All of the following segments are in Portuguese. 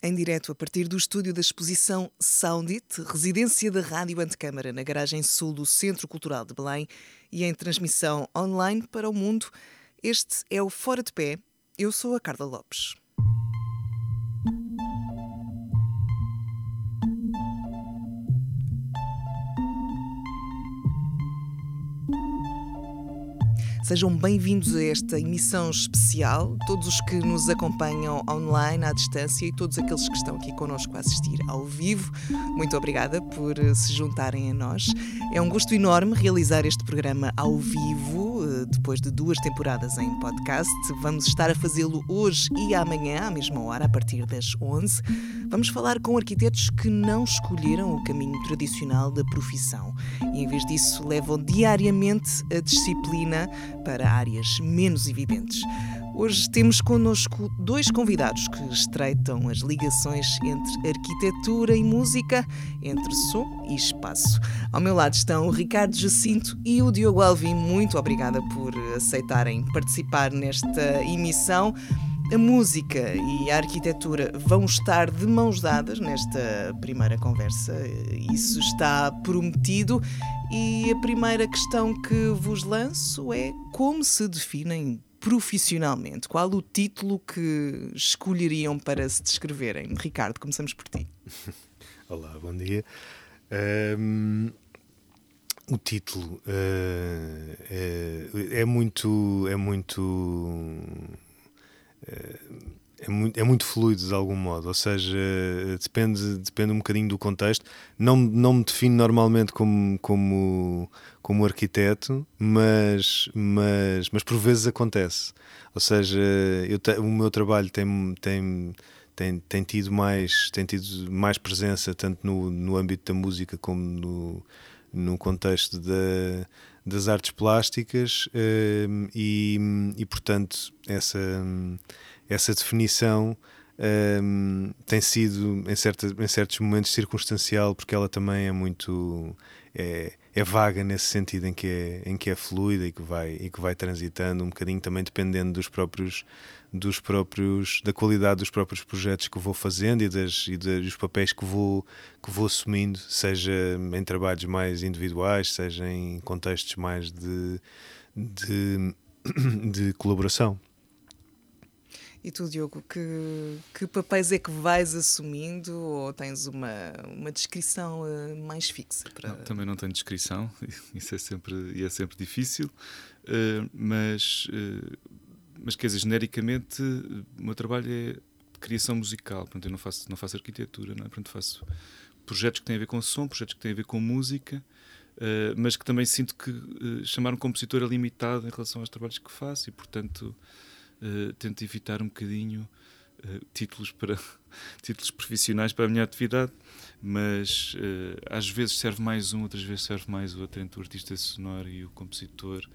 Em direto a partir do estúdio da exposição Soundit, residência da Rádio Antecâmara, na garagem sul do Centro Cultural de Belém e em transmissão online para o mundo, este é o Fora de Pé. Eu sou a Carla Lopes. Sejam bem-vindos a esta emissão especial, todos os que nos acompanham online, à distância e todos aqueles que estão aqui connosco a assistir ao vivo. Muito obrigada por se juntarem a nós. É um gosto enorme realizar este programa ao vivo, eh, depois de duas temporadas em podcast. Vamos estar a fazê-lo hoje e amanhã, à mesma hora, a partir das 11. Vamos falar com arquitetos que não escolheram o caminho tradicional da profissão e, em vez disso, levam diariamente a disciplina para áreas menos evidentes. Hoje temos connosco dois convidados que estreitam as ligações entre arquitetura e música, entre som e espaço. Ao meu lado estão o Ricardo Jacinto e o Diogo Alvim. Muito obrigada por aceitarem participar nesta emissão. A música e a arquitetura vão estar de mãos dadas nesta primeira conversa, isso está prometido. E a primeira questão que vos lanço é como se definem profissionalmente? Qual o título que escolheriam para se descreverem? Ricardo, começamos por ti. Olá, bom dia. Um, o título uh, é, é, muito. É muito é muito, é muito fluido de algum modo, ou seja, depende, depende um bocadinho do contexto. Não, não me defino normalmente como, como, como arquiteto, mas, mas, mas por vezes acontece. Ou seja, eu te, o meu trabalho tem, tem, tem, tem, tido mais, tem tido mais presença tanto no, no âmbito da música como no, no contexto da, das artes plásticas uh, e, e, portanto, essa, essa definição uh, tem sido, em, certa, em certos momentos, circunstancial, porque ela também é muito. É, é vaga nesse sentido em que é, em que é fluida e que, vai, e que vai transitando um bocadinho também dependendo dos próprios dos próprios da qualidade dos próprios projetos que vou fazendo e, das, e dos papéis que vou que vou assumindo seja em trabalhos mais individuais seja em contextos mais de, de, de colaboração e tu, Diogo, que, que papéis é que vais assumindo ou tens uma, uma descrição uh, mais fixa? Para... Não, também não tenho descrição, isso é sempre, é sempre difícil, uh, mas, uh, mas quer dizer, genericamente, o meu trabalho é criação musical, portanto, eu não faço, não faço arquitetura, não é? portanto, faço projetos que têm a ver com som, projetos que têm a ver com música. Mas que também sinto que chamar um compositor é limitado em relação aos trabalhos que faço e, portanto, uh, tento evitar um bocadinho uh, títulos para títulos profissionais para a minha atividade, mas uh, às vezes serve mais um, outras vezes serve mais o outro entre o artista sonoro e o compositor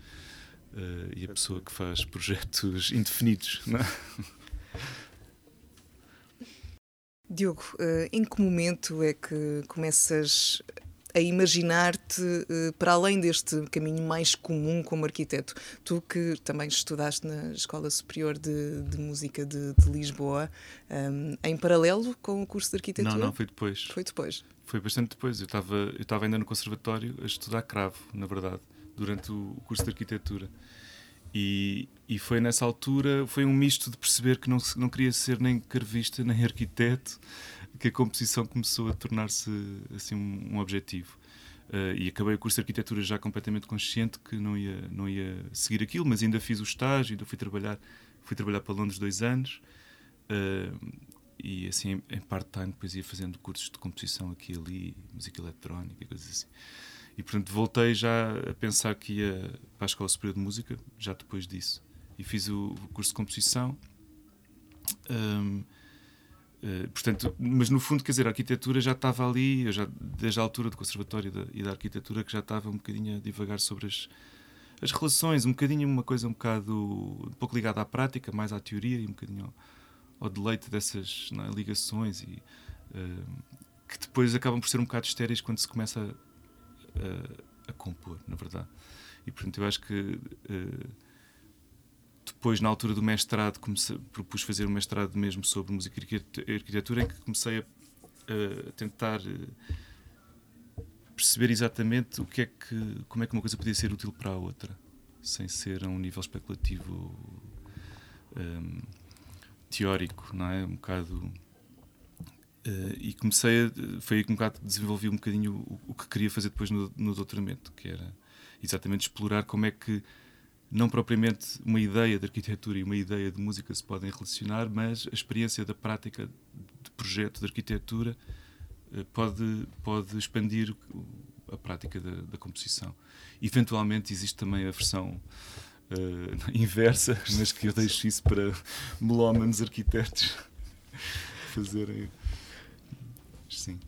e a pessoa que faz projetos indefinidos. Não é? Diogo, em que momento é que começas a imaginar-te uh, para além deste caminho mais comum como arquiteto. Tu que também estudaste na Escola Superior de, de Música de, de Lisboa, um, em paralelo com o curso de arquitetura? Não, não, foi depois. Foi depois. Foi bastante depois. Eu estava eu estava ainda no conservatório a estudar cravo, na verdade, durante o curso de arquitetura. E, e foi nessa altura, foi um misto de perceber que não, não queria ser nem carvista nem arquiteto, que a composição começou a tornar-se assim um, objetivo. Uh, e acabei o curso de arquitetura já completamente consciente que não ia não ia seguir aquilo, mas ainda fiz o estágio, ainda fui trabalhar fui trabalhar para Londres dois anos uh, e assim em, part-time depois ia fazendo cursos de composição aqui e ali, música eletrónica coisas assim. E portanto voltei já a pensar que ia para a Escola Superior de Música já depois disso e fiz o, o curso de composição. Um, eh, portanto, mas no fundo, quer dizer, a arquitetura já estava ali, já, desde a altura do conservatório da, e da arquitetura, que já estava um bocadinho a divagar sobre as, as relações, um bocadinho uma coisa um bocado, um pouco ligada à prática, mais à teoria e um bocadinho ao, ao deleite dessas é, ligações e uh, que depois acabam por ser um bocado estéreis quando se começa a, a, a compor, na verdade. E portanto, eu acho que uh, depois, na altura do mestrado, comecei, propus fazer um mestrado mesmo sobre música e arquitetura, em que comecei a, a tentar eh, perceber exatamente o que é que, como é que uma coisa podia ser útil para a outra, sem ser a um nível especulativo um, teórico, não é? Um bocado. Uh, e comecei a, foi aí que um bocado desenvolvi um bocadinho o, o que queria fazer depois no, no doutoramento, que era exatamente explorar como é que não propriamente uma ideia de arquitetura e uma ideia de música se podem relacionar, mas a experiência da prática de projeto de arquitetura uh, pode, pode expandir a prática da, da composição. Eventualmente existe também a versão uh, inversa, mas que eu deixo isso para melómanos arquitetos fazerem. Sim.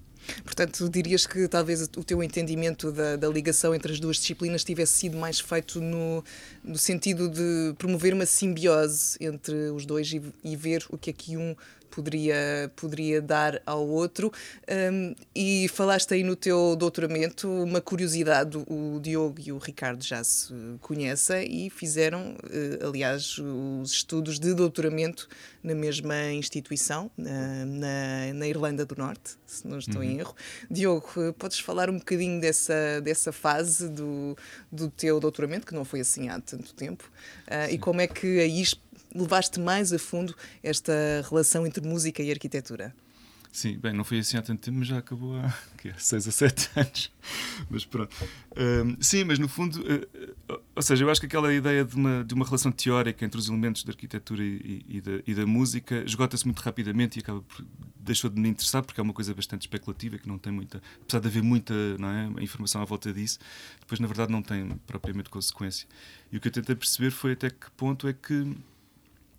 Portanto, dirias que talvez o teu entendimento da, da, ligação entre as duas disciplinas tivesse sido mais feito no, no sentido de promover uma simbiose entre os dois e, e ver o que aqui um poderia, poderia dar ao outro. Um, e falaste aí no teu doutoramento uma curiosidade: o Diogo e o Ricardo já se conhecem e fizeram, eh, aliás, os estudos de doutoramento na mesma instituição, na, na, Irlanda do Norte, se não estou uhum. em erro. Diogo, podes falar um bocadinho dessa, dessa fase do, do teu doutoramento, que não foi assim há tanto tempo, uh, e como é que aí levaste mais a fundo esta relação entre música e arquitetura? Sim, bem, não foi assim há tanto tempo, mas já acabou há que, 6 a 7 anos. Mas pronto. Um, sim, mas no fundo, uh, ou seja, eu acho que aquela ideia de uma, de uma relação teórica entre os elementos da arquitetura e, e, da, e da, música esgota-se muito rapidamente e acaba por, deixou de me interessar porque é uma coisa bastante especulativa que não tem muita, apesar de haver muita não é, informação à volta disso, depois na verdade não tem propriamente consequência. E o que eu tentei perceber foi até que ponto é que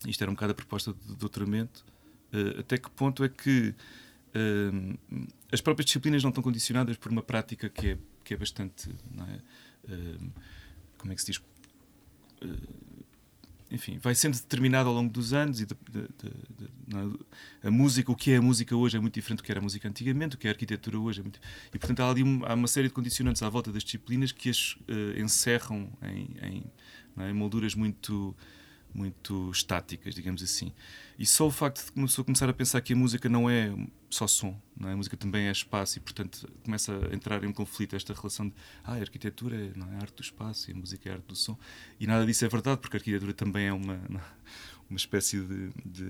isto era um bocado a proposta de doutoramento, uh, até que ponto é que uh, as próprias disciplinas não estão condicionadas por uma prática que é, que é bastante. É? Uh, como é que se diz? enfim, vai sendo determinado ao longo dos anos e de, de, de, é? a música, o que é a música hoje é muito diferente do que era a música antigamente, o que é a arquitetura hoje é muito e portanto há ali uma, há uma série de condicionantes à volta das disciplinas que as uh, encerram em, em, é? em molduras muito muito estáticas, digamos assim. E só o facto de começar a pensar que a música não é só som, não é? a música também é espaço e, portanto, começa a entrar em um conflito esta relação de ah, a arquitetura não é a arte do espaço e a música é a arte do som. E nada disso é verdade, porque a arquitetura também é uma, uma espécie de, de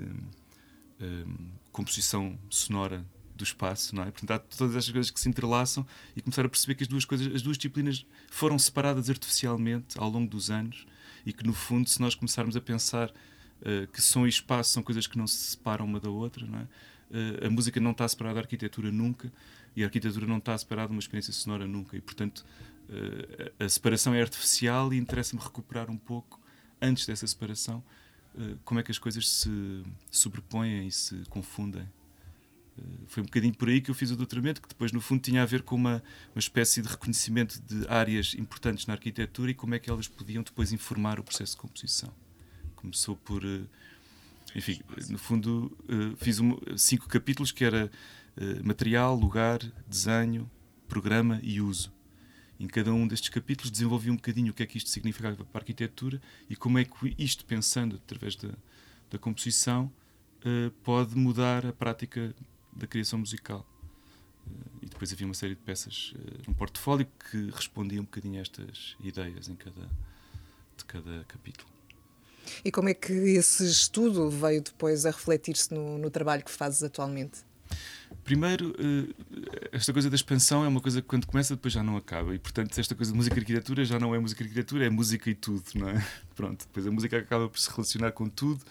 um, composição sonora do espaço, não é? Portanto, há todas estas coisas que se entrelaçam e começar a perceber que as duas coisas, as duas disciplinas foram separadas artificialmente ao longo dos anos e que, no fundo, se nós começarmos a pensar uh, que som e espaço são coisas que não se separam uma da outra, não é? Uh, a música não está separada da arquitetura nunca e a arquitetura não está separada de uma experiência sonora nunca. E, portanto, uh, a separação é artificial e interessa-me recuperar um pouco, antes dessa separação, como é que as coisas se sobrepõem e se confundem. Foi um bocadinho por aí que eu fiz o doutoramento, que depois, no fundo, tinha a ver com uma, uma espécie de reconhecimento de áreas importantes na arquitetura e como é que elas podiam depois informar o processo de composição. Começou por. Eh, enfim, no fundo, eh, fiz cinco capítulos que era eh, material, lugar, desenho, programa e uso. Em cada um destes capítulos desenvolvi um bocadinho o que é que isto significava para a arquitetura e como é que isto, pensando através da, da composição, pode mudar a prática da criação musical. Eh, e depois havia uma série de peças uh, no portfólio que respondiam um bocadinho a estas ideias em cada, de cada capítulo. E como é que esse estudo veio depois a refletir-se no, no, trabalho que fazes atualmente? Primeiro, uh, esta coisa da expansão é uma coisa que quando começa depois já não acaba. E portanto, esta coisa de música e arquitetura já não é música e arquitetura, é música e tudo, não é? Pronto, depois a música acaba por se relacionar com tudo.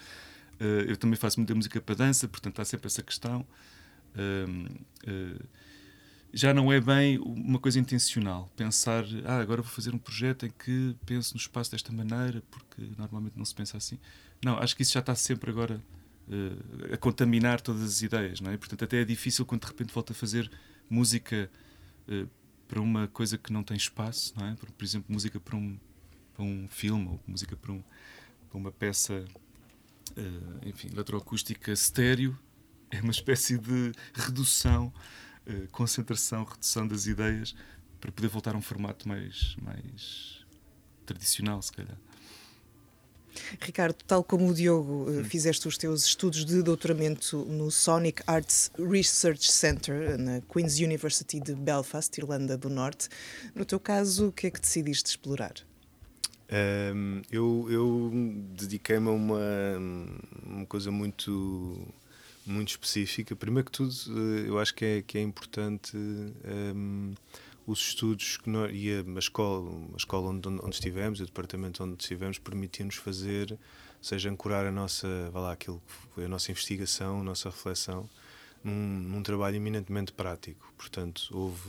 Eu também faço muita música para dança, portanto há sempre essa questão já não é bem uma coisa intencional. Pensar, ah, agora vou fazer um projeto em que penso no espaço desta maneira, porque normalmente não se pensa assim. Não, acho que isso já está sempre agora uh, a contaminar todas as ideias, não é? Portanto, até é difícil quando de repente volta a fazer música uh, para uma coisa que não tem espaço, não é? Por, por exemplo, música para um, para um filme ou música para, um, para uma peça, uh, enfim, eletroacústica estéreo é uma espécie de redução, uh, concentração, redução das ideias para poder voltar a um formato mais, mais tradicional, se calhar. Ricardo, tal como o Diogo, uh, fizeste os teus estudos de doutoramento no Sonic Arts Research Center, na Queen's University de Belfast, Irlanda do Norte. No teu caso, o que é que decidiste explorar? Um, eu, eu dediquei-me a uma, uma coisa muito muito específica. Primeiro que tudo, eh, eu acho que é, que é importante um, os estudos que nós, e a, a, escola, a escola onde, onde estivemos, o departamento onde estivemos, permitiu-nos fazer, seja ancorar a nossa, vá lá, aquilo que foi a nossa investigação, a nossa reflexão, num, num trabalho eminentemente prático. Portanto, houve,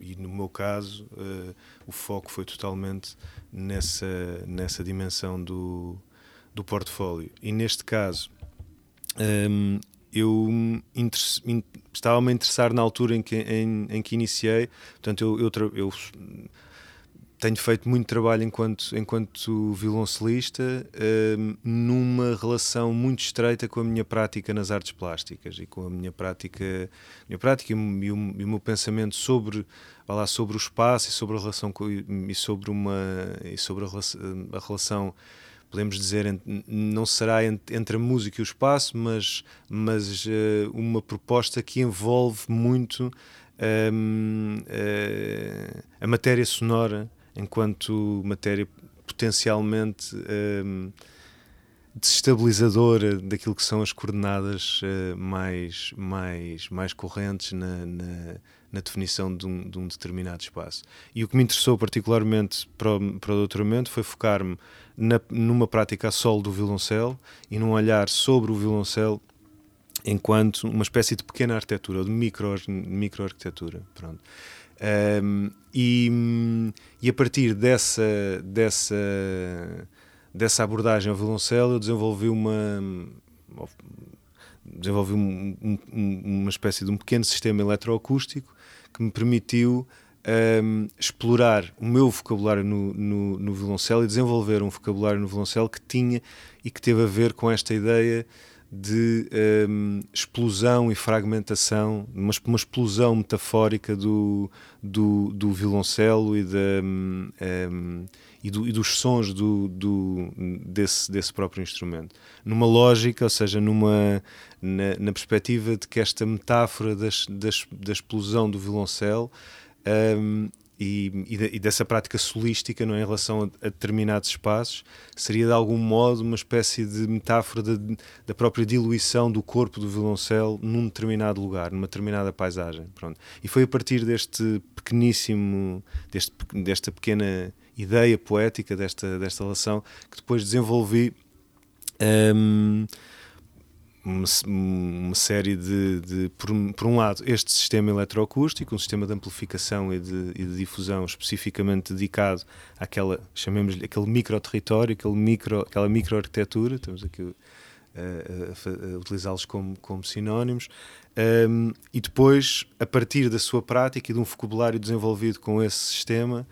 e no meu caso, uh, o foco foi totalmente nessa, nessa dimensão do, do portfólio. E neste caso, um, eu estava-me a interessar na altura em que, em, em que iniciei, portanto, eu, eu, eu, tenho feito muito trabalho enquanto, enquanto violoncelista, um, numa relação muito estreita com a minha prática nas artes plásticas e com a minha prática, minha prática e, o, e o meu pensamento sobre, lá, sobre o espaço e sobre a relação e sobre uma e sobre a relação podemos dizer, não será entre a música e o espaço, mas, mas uh, uma proposta que envolve muito um, uh, eh, a matéria sonora enquanto matéria potencialmente um, desestabilizadora daquilo que são as coordenadas uh, mais, mais, mais correntes na, na, na definição de um, de um, determinado espaço. E o que me interessou particularmente para o, para o doutoramento foi focar-me numa prática a solo do violoncelo e num olhar sobre o violoncelo enquanto uma espécie de pequena arquitetura, ou de micro, micro. Um, e, e a partir dessa, dessa, dessa abordagem ao violoncelo, eu desenvolvi uma desenvolvi um, um, uma espécie de um pequeno sistema eletroacústico que me permitiu um, explorar o meu vocabulário no, no, no, violoncelo e desenvolver um vocabulário no violoncelo que tinha e que teve a ver com esta ideia de um, explosão e fragmentação, uma, uma explosão metafórica do, do, do violoncelo e, de, um, e, do, e, dos sons do, do, desse, desse próprio instrumento. Numa lógica, ou seja, numa, na, na perspectiva de que esta metáfora das, das, da explosão do violoncelo um, e, e, dessa prática solística não é, em relação a, a, determinados espaços seria de algum modo uma espécie de metáfora de, da própria diluição do corpo do violoncelo num determinado lugar, numa determinada paisagem. Pronto. E foi a partir deste pequeníssimo, deste, desta pequena ideia poética, desta, desta relação, que depois desenvolvi. Um, uma, uma série de, de por, por, um lado, este sistema eletroacústico, um sistema de amplificação e de, e de difusão especificamente dedicado àquela, chamemos-lhe, aquele micro-território, aquele micro, aquela micro-arquitetura, estamos aqui a, a, a utilizá-los como, como sinónimos, um, e depois, a partir da sua prática e de um vocabulário desenvolvido com esse sistema,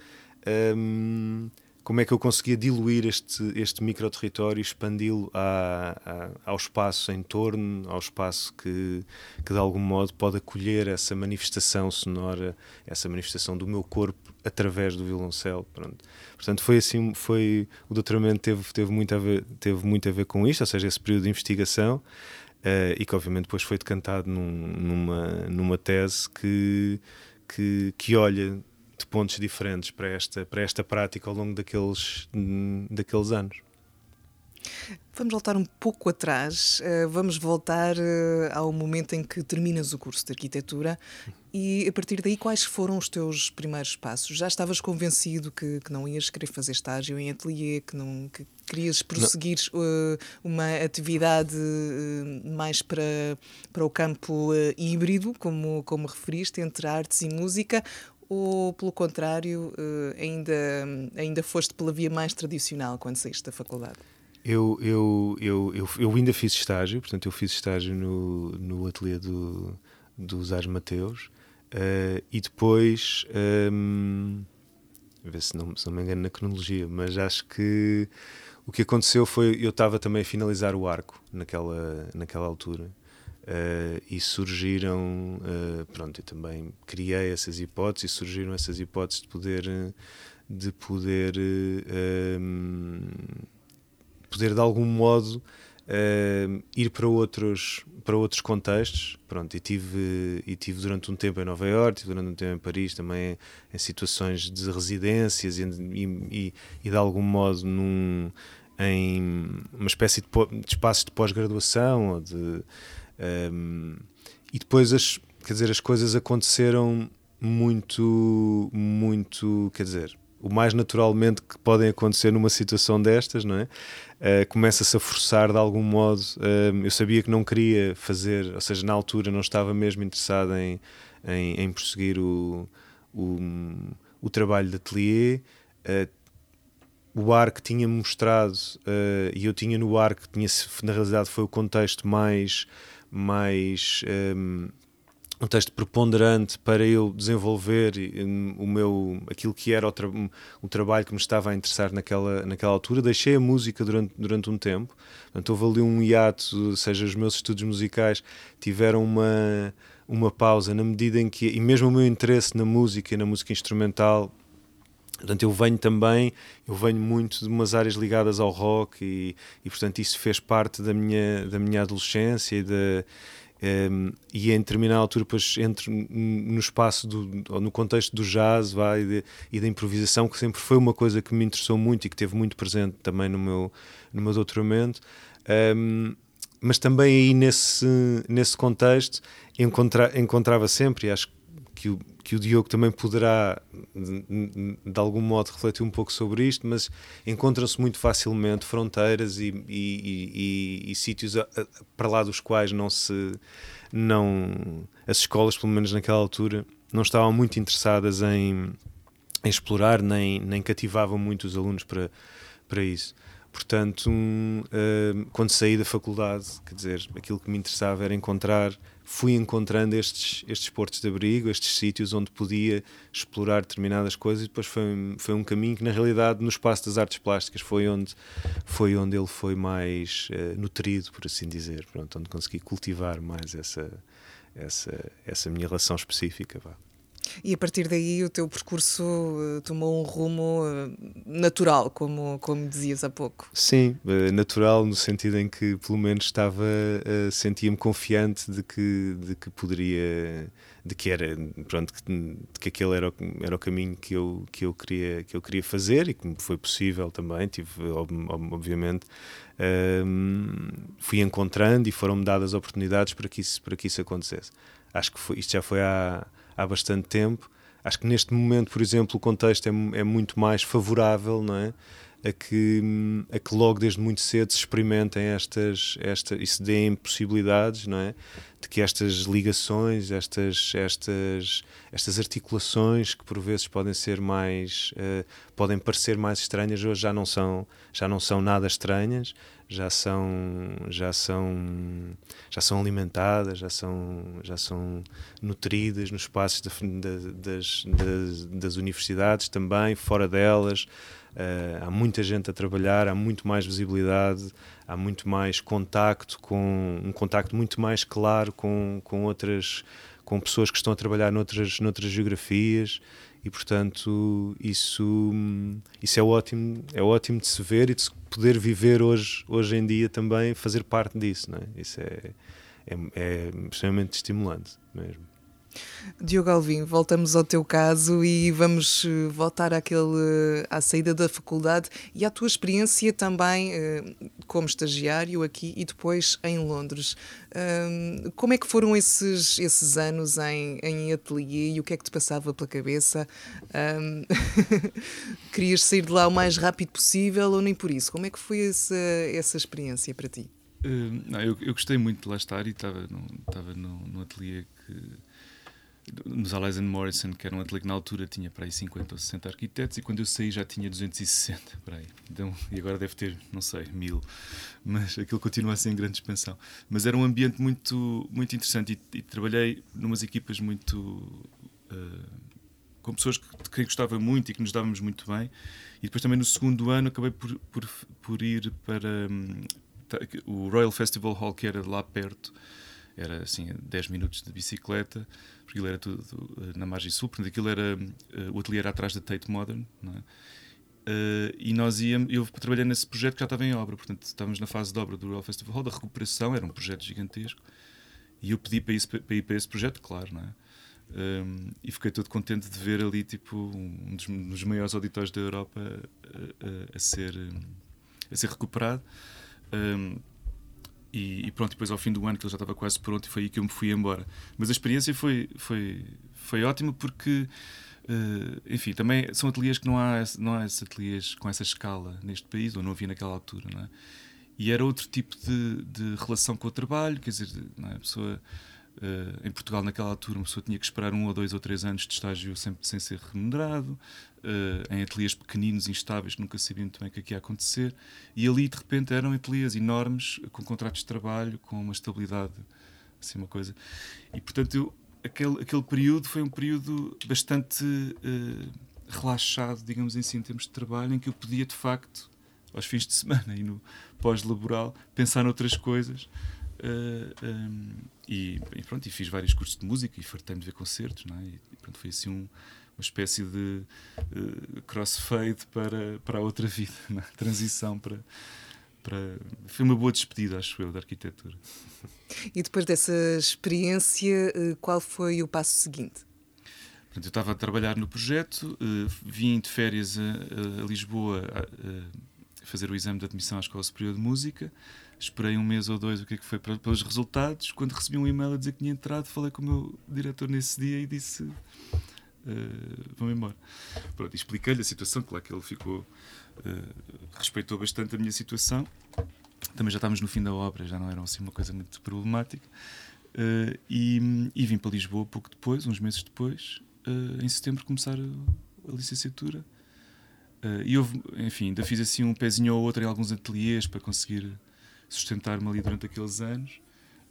um, como é que eu conseguia diluir este, este micro-território e expandi-lo ao espaço em torno, ao espaço que, que de algum modo pode acolher essa manifestação sonora, essa manifestação do meu corpo através do violoncelo. Pronto. Portanto, foi assim, foi, o doutoramento teve, teve, muito a ver, teve muito a ver com isto, ou seja, esse período de investigação, uh, e que obviamente depois foi decantado num, numa, numa tese que, que, que olha de pontos diferentes para esta, para esta prática ao longo daqueles, daqueles anos. Vamos voltar um pouco atrás, eh, vamos voltar eh, ao momento em que terminas o curso de arquitetura e a partir daí quais foram os teus primeiros passos? Já estavas convencido que, que não ias querer fazer estágio em ateliê, que não que querias prosseguir uh, uma atividade uh, mais para, para o campo uh, híbrido, como, como referiste, entre artes e música, ou, pelo contrário, eh, ainda, ainda foste pela via mais tradicional quando saíste da faculdade? Eu, eu, eu, eu, eu ainda fiz estágio, portanto, eu fiz estágio no, no ateliê do, do Zás Mateus uh, e depois. Um, ehm, ver se não, se não me engano na cronologia, mas acho que o que aconteceu foi eu estava também a finalizar o arco naquela, naquela altura Uh, e surgiram, uh, pronto, eu também criei essas hipóteses e surgiram essas hipóteses de poder, de poder uh, poder de algum modo ir para outros, para outros contextos. Pronto, e tive, e tive durante um tempo em Nova Iorque, durante um tempo em Paris, também em situações de residências e, e, e de algum modo num, em uma espécie de, de espaços de pós-graduação ou de um, e depois as quer dizer as coisas aconteceram muito muito quer dizer o mais naturalmente que podem acontecer numa situação destas, não é? Uh, Começa-se a forçar de algum modo. Eu sabia que não queria fazer, ou seja, na altura não estava mesmo interessado em, em, em prosseguir o, o, o, trabalho de atelier. Uh, o ar que tinha mostrado, e eu tinha no ar que tinha, na realidade foi o contexto mais, mais um, um texto preponderante para eu desenvolver hum, o meu aquilo que era o, tra o, trabalho que me estava a interessar naquela, naquela altura. Deixei a música durante, durante um tempo, portanto, houve ali um hiato, seja, os meus estudos musicais tiveram uma, uma pausa na medida em que, e mesmo o meu interesse na música e na música instrumental. Portanto, eu venho também, eu venho muito de umas áreas ligadas ao rock e, e portanto, isso fez parte da minha, da minha adolescência e da um, e em determinada altura depois entro no espaço do, no contexto do jazz vai, e, e, da improvisação que sempre foi uma coisa que me interessou muito e que teve muito presente também no meu, no meu doutoramento. Um, mas também aí nesse, nesse contexto encontra, encontrava sempre e acho que o, que o Diogo também poderá, de, de, algum modo, refletir um pouco sobre isto, mas encontram-se muito facilmente fronteiras e, e, e, e sítios a, a, para lá dos quais não se. não As escolas, pelo menos naquela altura, não estavam muito interessadas em, em explorar, nem, nem cativavam muito os alunos para, para isso. Portanto, um, uh, quando saí da faculdade, quer dizer, aquilo que me interessava era encontrar fui encontrando estes, estes portos de abrigo, estes sítios onde podia explorar determinadas coisas e depois foi, foi um caminho que na realidade no espaço das artes plásticas foi onde, foi onde ele foi mais uh, nutrido, por assim dizer, Pronto, onde consegui cultivar mais essa, essa, essa minha relação específica. Vá. E a partir daí o teu percurso uh, tomou um rumo uh, natural, como, como dizias há pouco. Sim, uh, natural no sentido em que pelo menos estava, sentia-me confiante de que, de que poderia, de que era, pronto, de que aquele era o, era o caminho que eu, que, eu queria, que eu queria fazer e que foi possível também, tive obviamente um, fui encontrando e foram-me dadas oportunidades para que isso, para que isso acontecesse. Acho que foi, isto já foi há há bastante tempo. Acho que neste momento, por exemplo, o contexto é, é muito mais favorável, não é? A que, a que logo desde muito cedo se experimentem estas, esta, e se deem possibilidades, não é? De que estas ligações, estas, estas, estas articulações que por vezes podem ser mais, uh, podem parecer mais estranhas, hoje já não são, já não são nada estranhas, já são já são já são alimentadas já são já são nutridas nos espaços das, das, das, universidades também fora delas uh, há muita gente a trabalhar há muito mais visibilidade há muito mais contacto com um contacto muito mais claro com com outras com pessoas que estão a trabalhar noutras noutras geografias e portanto isso isso é ótimo é ótimo de se ver e de se poder viver hoje hoje em dia também fazer parte disso não é? isso é, é, é extremamente estimulante mesmo Diogo Alvim, voltamos ao teu caso e vamos eh, voltar àquele, à saída da faculdade e à tua experiência também eh, como estagiário aqui e depois em Londres. Como é que foram esses, esses anos em, em ateliê e o que é que te passava pela cabeça? Querias sair de lá o mais rápido possível ou nem por isso? Como é que foi essa, essa experiência para ti? Não, eu, eu, gostei muito de lá estar e estava no, estava no, no ateliê que nos Allies Morrison, que era um ateliê que na altura tinha para aí 50 ou 60 arquitetos, e quando eu saí já tinha 260, para aí. Então, e agora deve ter, não sei, mil. Mas aquilo continua a ser em grande expansão. Mas era um ambiente muito, muito interessante e, e trabalhei numas equipas muito. Uh, com pessoas de quem gostava muito e que nos dávamos muito bem. E depois também no segundo ano acabei por, por, por ir para um, o Royal Festival Hall, que era lá perto era assim 10 minutos de bicicleta, porque ele era tudo na margem sul, portanto aquilo era, uh, o ateliê era atrás da Tate Modern, é? Uh, e nós íamos, eu trabalhei nesse projeto que já estava em obra, portanto estávamos na fase de obra do Royal Festival Hall, da recuperação, era um projeto gigantesco, e eu pedi para, isso, para ir para esse projeto, claro, não é? Um, e fiquei todo contente de ver ali tipo um dos, um dos maiores auditórios da Europa a, a, a ser, a ser recuperado. Um, e, e, pronto, depois ao fim do ano que ele já estava quase pronto e foi aí que eu me fui embora. Mas a experiência foi, foi, foi ótima porque, uh, enfim, também são ateliês que não há, não há ateliês com essa escala neste país, ou não havia naquela altura, não é? E era outro tipo de, de relação com o trabalho, quer dizer, é? a pessoa Uh, em Portugal, naquela altura, uma pessoa tinha que esperar um ou dois ou três anos de estágio sempre sem ser remunerado, uh, em ateliês pequeninos, instáveis, que nunca sabiam muito bem o que, é que ia acontecer. E ali, de repente, eram ateliês enormes, com contratos de trabalho, com uma estabilidade, assim, uma coisa. E, portanto, eu, aquele, aquele período foi um período bastante uh, relaxado, digamos assim, em termos de trabalho, em que eu podia, de facto, aos fins de semana e no pós-laboral, pensar noutras coisas. Um, e, e, pronto, e fiz vários cursos de música e fartei-me de ver concertos, não é? E, pronto, foi assim um, uma espécie de uh, crossfade para, para a outra vida, é? transição para, para. Foi uma boa despedida, acho eu, da arquitetura. E depois dessa experiência, eh, qual foi o passo seguinte? Portanto, eu estava a trabalhar no projeto, uh, vim de férias a, a Lisboa a, a, fazer o exame de admissão à Escola Superior de Música esperei um mês ou dois o que é que foi para, pelos resultados. Quando recebi um e-mail a dizer que tinha entrado, falei com o meu diretor nesse dia e disse: uh, Vamos embora. Pronto, expliquei-lhe a situação, claro que ele ficou. Uh, respeitou bastante a minha situação. Também já estávamos no fim da obra, já não era assim uma coisa muito problemática. Uh, e, e, vim para Lisboa pouco depois, uns meses depois, uh, em setembro, começar a, a licenciatura. Uh, e houve, enfim, ainda fiz assim um pezinho ou outro em alguns ateliês para conseguir sustentar-me ali durante aqueles anos.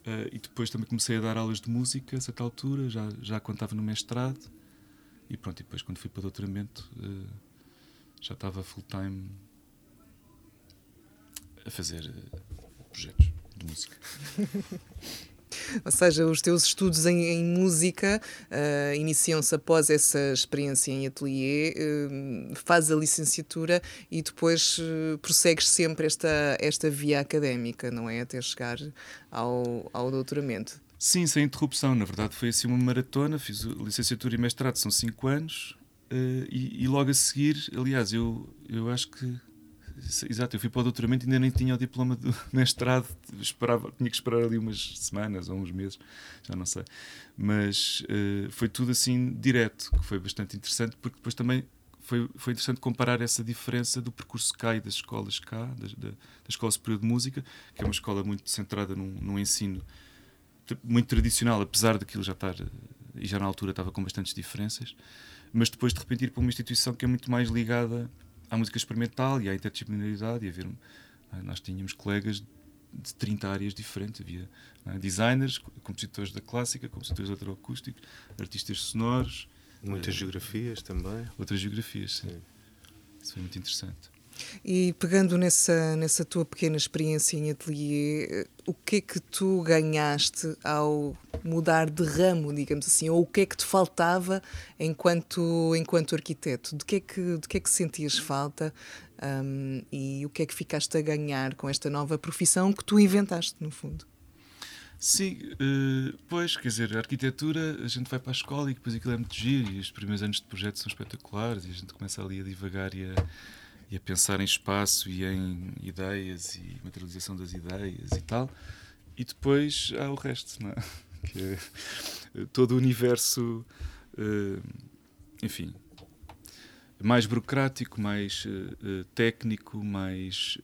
Uh, e depois também comecei a dar aulas de música a certa altura, já, já quando estava no mestrado. E pronto, e depois quando fui para o doutoramento uh, já estava full-time a fazer uh, projetos de música. Ou seja, os teus estudos em, em música uh, iniciam-se após essa experiência em ateliê, uh, fazes a licenciatura e depois uh, prossegues sempre esta, esta via académica, não é? Até chegar ao, ao doutoramento. Sim, sem interrupção. Na verdade, foi assim uma maratona. Fiz licenciatura e mestrado, são cinco anos. Uh, e, e, logo a seguir, aliás, eu, eu acho que Exato, eu fui para o doutoramento e ainda nem tinha o diploma do mestrado, esperava, tinha que esperar ali umas semanas ou uns meses, já não sei. Mas uh, foi tudo assim direto, que foi bastante interessante, porque depois também foi, foi interessante comparar essa diferença do percurso e das escolas cá, da, da, da Escola Superior de Música, que é uma escola muito centrada num, num ensino muito tradicional, apesar daquilo já estar, e já na altura estava com bastantes diferenças, mas depois de repente ir para uma instituição que é muito mais ligada à música experimental e à interdisciplinaridade e a ver é? nós tínhamos colegas de 30 áreas diferentes havia é? designers, compositores da clássica compositores eletroacústicos, artistas sonoros muitas uh, geografias também outras geografias, sim. sim. isso foi muito interessante e pegando nessa, nessa tua pequena experiência em ateliê, o que é que tu ganhaste ao mudar de ramo, digamos assim, ou o que é que te faltava enquanto, enquanto arquiteto? De que, é que, de que é que sentias falta um, e o que é que ficaste a ganhar com esta nova profissão que tu inventaste, no fundo? Sim, uh, pois, quer dizer, a arquitetura, a gente vai para a escola e depois aquilo é muito giro e os primeiros anos de projeto são espetaculares e a gente começa ali a divagar e a e a pensar em espaço e em ideias e materialização das ideias e tal. E depois há o resto, não é? que é todo o universo, uh, enfim, mais burocrático, mais uh, técnico, mais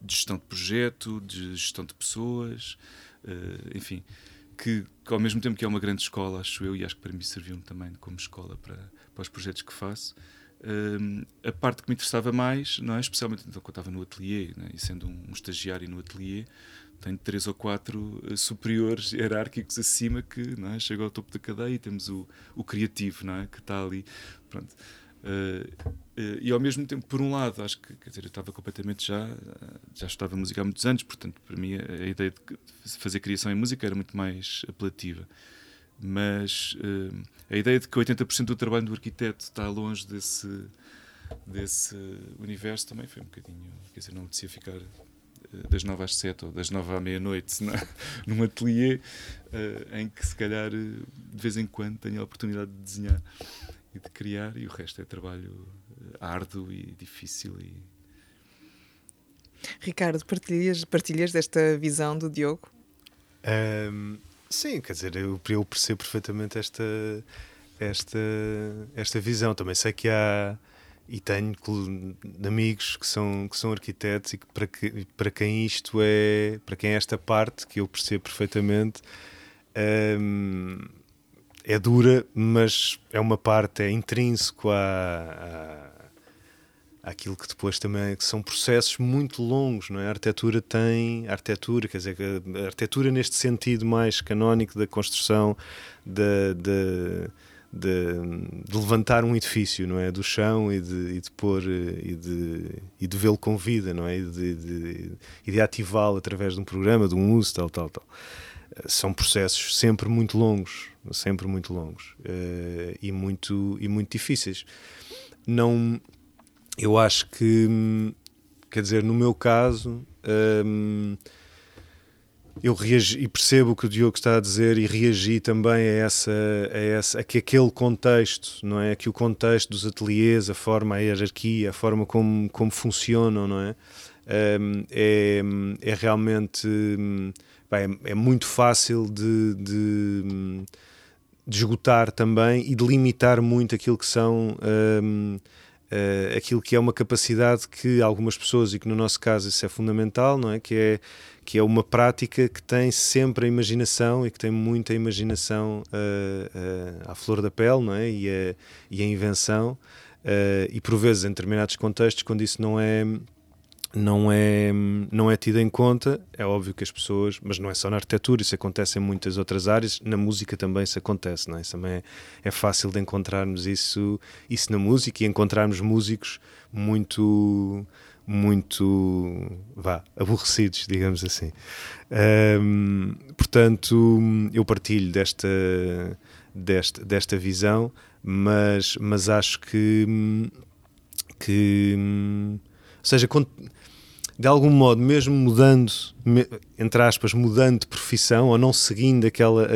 de gestão de projeto, de gestão de pessoas, enfim, que, que, ao mesmo tempo que é uma grande escola, acho eu, e acho que para mim serviu-me também como escola para, para os projetos que faço, Uh, a parte que me interessava mais, não é? especialmente então, quando estava no ateliê, é? e sendo um, um, estagiário no ateliê, tenho três ou quatro uh, superiores hierárquicos acima que não é? chegam ao topo da cadeia e temos o, o criativo não é? que está ali. Pronto. Uh, e ao mesmo tempo, por um lado, acho que quer dizer, eu estava completamente já, já estava a música há muitos anos, portanto, para mim a, a ideia de fazer criação em música era muito mais apelativa mas uh, a ideia de que 80% do trabalho do arquiteto está longe desse, desse universo também foi um bocadinho. Quer dizer, não me apetecia ficar das nove às sete ou das nove à meia-noite num ateliê uh, em que se calhar de vez em quando tenho a oportunidade de desenhar e de criar e o resto é trabalho árduo e difícil e... Ricardo, partilhas, partilhas desta visão do Diogo? Um, sim, quer dizer, eu, eu percebo perfeitamente esta, esta, esta visão. Também sei que há e tenho amigos que são, que são arquitetos e que para, que para quem isto é, para quem é esta parte, que eu percebo perfeitamente, hum, é dura, mas é uma parte, é intrínseco à, àquilo que depois também que são processos muito longos, não é? A arquitetura tem, a arquitetura, quer dizer, a arquitetura neste sentido mais canónico da construção da, da de, de, levantar um edifício, não é, do chão e de, e de pôr e de, e de vê-lo com vida, não é, e de, de, de ativá-lo através de um programa, de um uso, tal, tal, tal. São processos sempre muito longos, sempre muito longos uh, e muito e muito difíceis. Não, eu acho que, quer dizer, no meu caso. Um, ehm, eu reagi e percebo o que o Diogo está a dizer e reagi também a essa, a essa a que aquele contexto, não é? Que o contexto dos ateliês, a forma, a hierarquia, a forma como, como funcionam, não é? Um, é, é realmente bem, é, muito fácil de, de, de, esgotar também e de limitar muito aquilo que são uh, aquilo que é uma capacidade que algumas pessoas e que no nosso caso isso é fundamental, não é? Que é que é uma prática que tem sempre a imaginação e que tem muita imaginação uh, uh, à flor da pele não é? e, a, e a invenção. E por vezes, em determinados contextos, quando isso não é, não, é, não é tido em conta, é óbvio que as pessoas, mas não é só na arquitetura, isso acontece em muitas outras áreas, na música também isso acontece, não é? Isso também é, é fácil de encontrarmos isso, isso na música e encontrarmos músicos muito muito vá, aborrecidos, digamos assim. Um, portanto, eu partilho desta, desta, desta visão, mas, mas acho que, que ou seja, de algum modo, mesmo mudando, entre aspas, mudando de profissão ou não seguindo aquela,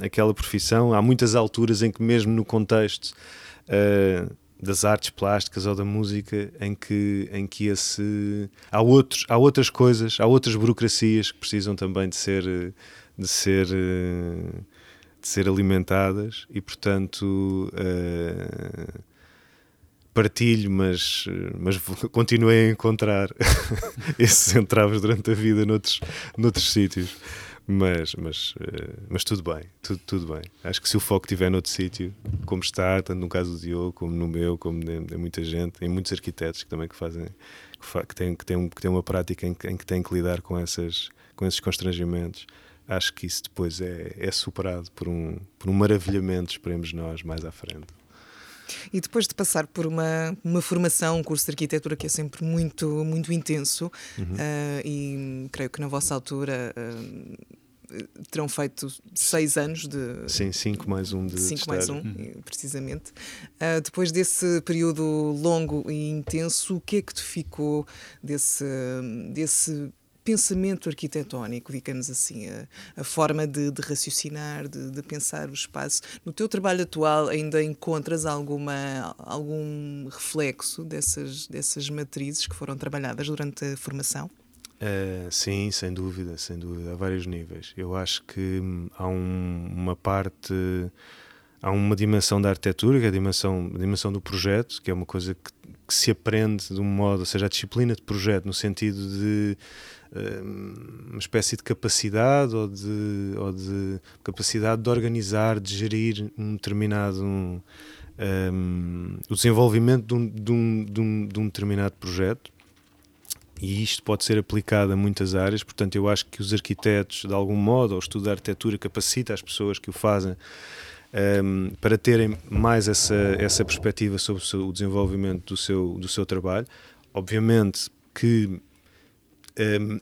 aquela profissão, há muitas alturas em que, mesmo no contexto. Uh, das artes plásticas ou da música em que em que esse há outros há outras coisas há outras burocracias que precisam também de ser de ser de ser alimentadas e portanto partilho mas mas continuei a encontrar esses entraves durante a vida noutros noutros sítios mas, mas, eh, mas tudo bem, tudo, tudo bem. Acho que se o foco estiver noutro sítio, como está, tanto no caso do Diogo, como no meu, como de, de muita gente, em muitos arquitetos que também que fazem, que, fa, que, têm, que, têm, que têm uma prática em, em que têm que lidar com, essas, com esses constrangimentos, acho que isso depois é, é superado por um, por um maravilhamento, esperemos nós, mais à frente. E depois de passar por uma, uma formação, um curso de arquitetura que é sempre muito, muito intenso, uhum. uh, e creio que na vossa altura. Uh, terão feito seis anos de. Sim, cinco mais um de. Cinco mais um, uhum. precisamente. Uh, depois desse período longo e intenso, o que é que te ficou desse, desse pensamento arquitetónico, digamos assim, a, a forma de, de raciocinar, de, de, pensar o espaço. No teu trabalho atual ainda encontras alguma, algum reflexo dessas, dessas matrizes que foram trabalhadas durante a formação? Uh, sim, sem dúvida, sem dúvida, a vários níveis. Eu acho que hum, há um, uma parte, há uma dimensão da arquitetura, que é a dimensão, a dimensão do projeto, que é uma coisa que, que se aprende de um modo, ou seja, a disciplina de projeto, no sentido de uma espécie de capacidade ou de, ou de capacidade de organizar, de gerir um determinado um, um, o desenvolvimento de um, de, um, de, um, de um determinado projeto. E isto pode ser aplicado a muitas áreas, portanto eu acho que os arquitetos de algum modo, ou o estudo da arquitetura capacita as pessoas que o fazem um, para terem mais essa, essa perspectiva sobre o, seu, o desenvolvimento do seu, do seu trabalho. Obviamente que um,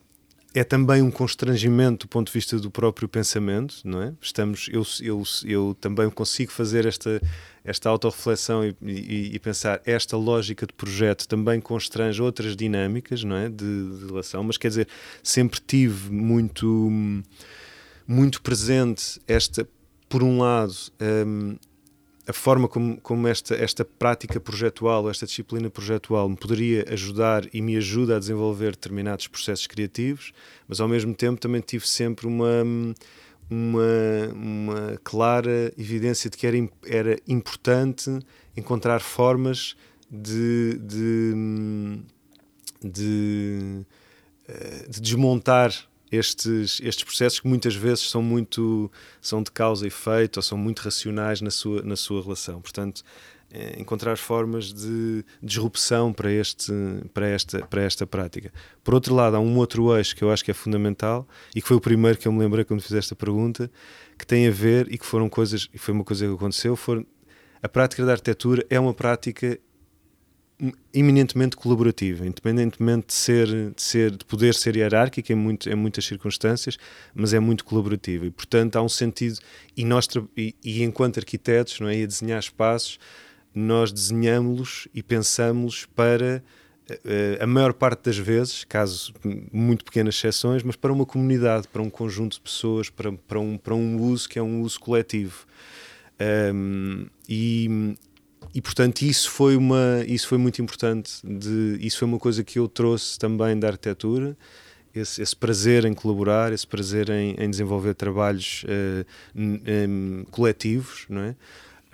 é também um constrangimento do ponto de vista do próprio pensamento, não é? Estamos, eu, eu, eu também consigo fazer esta, esta autorreflexão e, e, e pensar esta lógica de projeto também constrange outras dinâmicas, não é? De, de relação, mas quer dizer, sempre tive muito, muito presente esta, por um lado, um, a forma como, como esta, esta prática projetual, esta disciplina projetual me poderia ajudar e me ajuda a desenvolver determinados processos criativos, mas ao mesmo tempo também tive sempre uma, uma, uma clara evidência de que era, era importante encontrar formas de, de, de, eh, de desmontar estes, estes processos que muitas vezes são muito são de causa e efeito ou são muito racionais na sua, na sua relação. Portanto, é, encontrar formas de disrupção para, este, para, esta, para esta prática. Por outro lado, há um outro eixo que eu acho que é fundamental e que foi o primeiro que eu me lembrei quando fiz esta pergunta, que tem a ver e que foram coisas, e foi uma coisa que aconteceu, foi a prática da arquitetura é uma prática eminentemente colaborativa, independentemente de ser, de ser, de poder ser hierárquica em, muito, em muitas circunstâncias, mas é muito colaborativa e portanto há um sentido e nós e, e enquanto arquitetos, não é, e a desenhar espaços, nós desenhamos-los e pensamos para uh, a maior parte das vezes, caso muito pequenas exceções, mas para uma comunidade, para um conjunto de pessoas, para, para, um, para um uso que é um uso coletivo. Um, e, e portanto isso foi uma isso foi muito importante de isso foi uma coisa que eu trouxe também da arquitetura esse, esse prazer em colaborar esse prazer em, em desenvolver trabalhos uh, coletivos não é?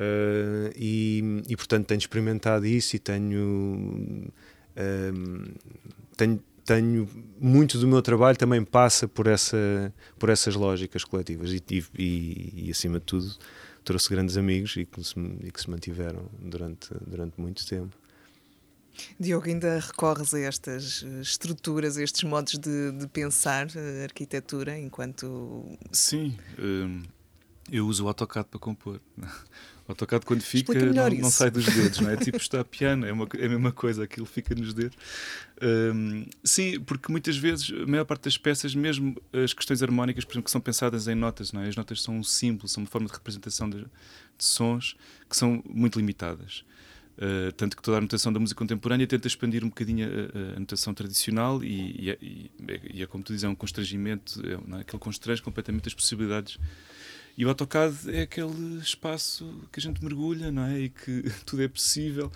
Uh, e, e portanto tenho experimentado isso e tenho uh, tenho tenho muito do meu trabalho também passa por essa por essas lógicas coletivas e, e, e acima de tudo trouxe grandes amigos e que se, e que se mantiveram durante, durante muito tempo. Diogo, ainda recorres a estas eh, estruturas, a estes modos de, de pensar a eh, arquitetura enquanto. Sim, hum, eu uso o AutoCAD para compor. O AutoCAD quando fica não, não, sai dos dedos, não é? tipo está piano, é, uma, é a mesma coisa, aquilo fica nos dedos. Um, sim, porque muitas vezes a maior parte das peças, mesmo as questões harmónicas, por exemplo, que são pensadas em notas, não é? As notas são um símbolo, são uma forma de representação de, de sons que são muito limitadas. Uh, tanto que toda a notação da música contemporânea tenta expandir um bocadinho a, a notação tradicional e, e, é, e, e, é como tu dizes, é um constrangimento, é, é? aquele constrange completamente as possibilidades e o AutoCAD é aquele espaço que a gente mergulha, não é? E que tudo é possível.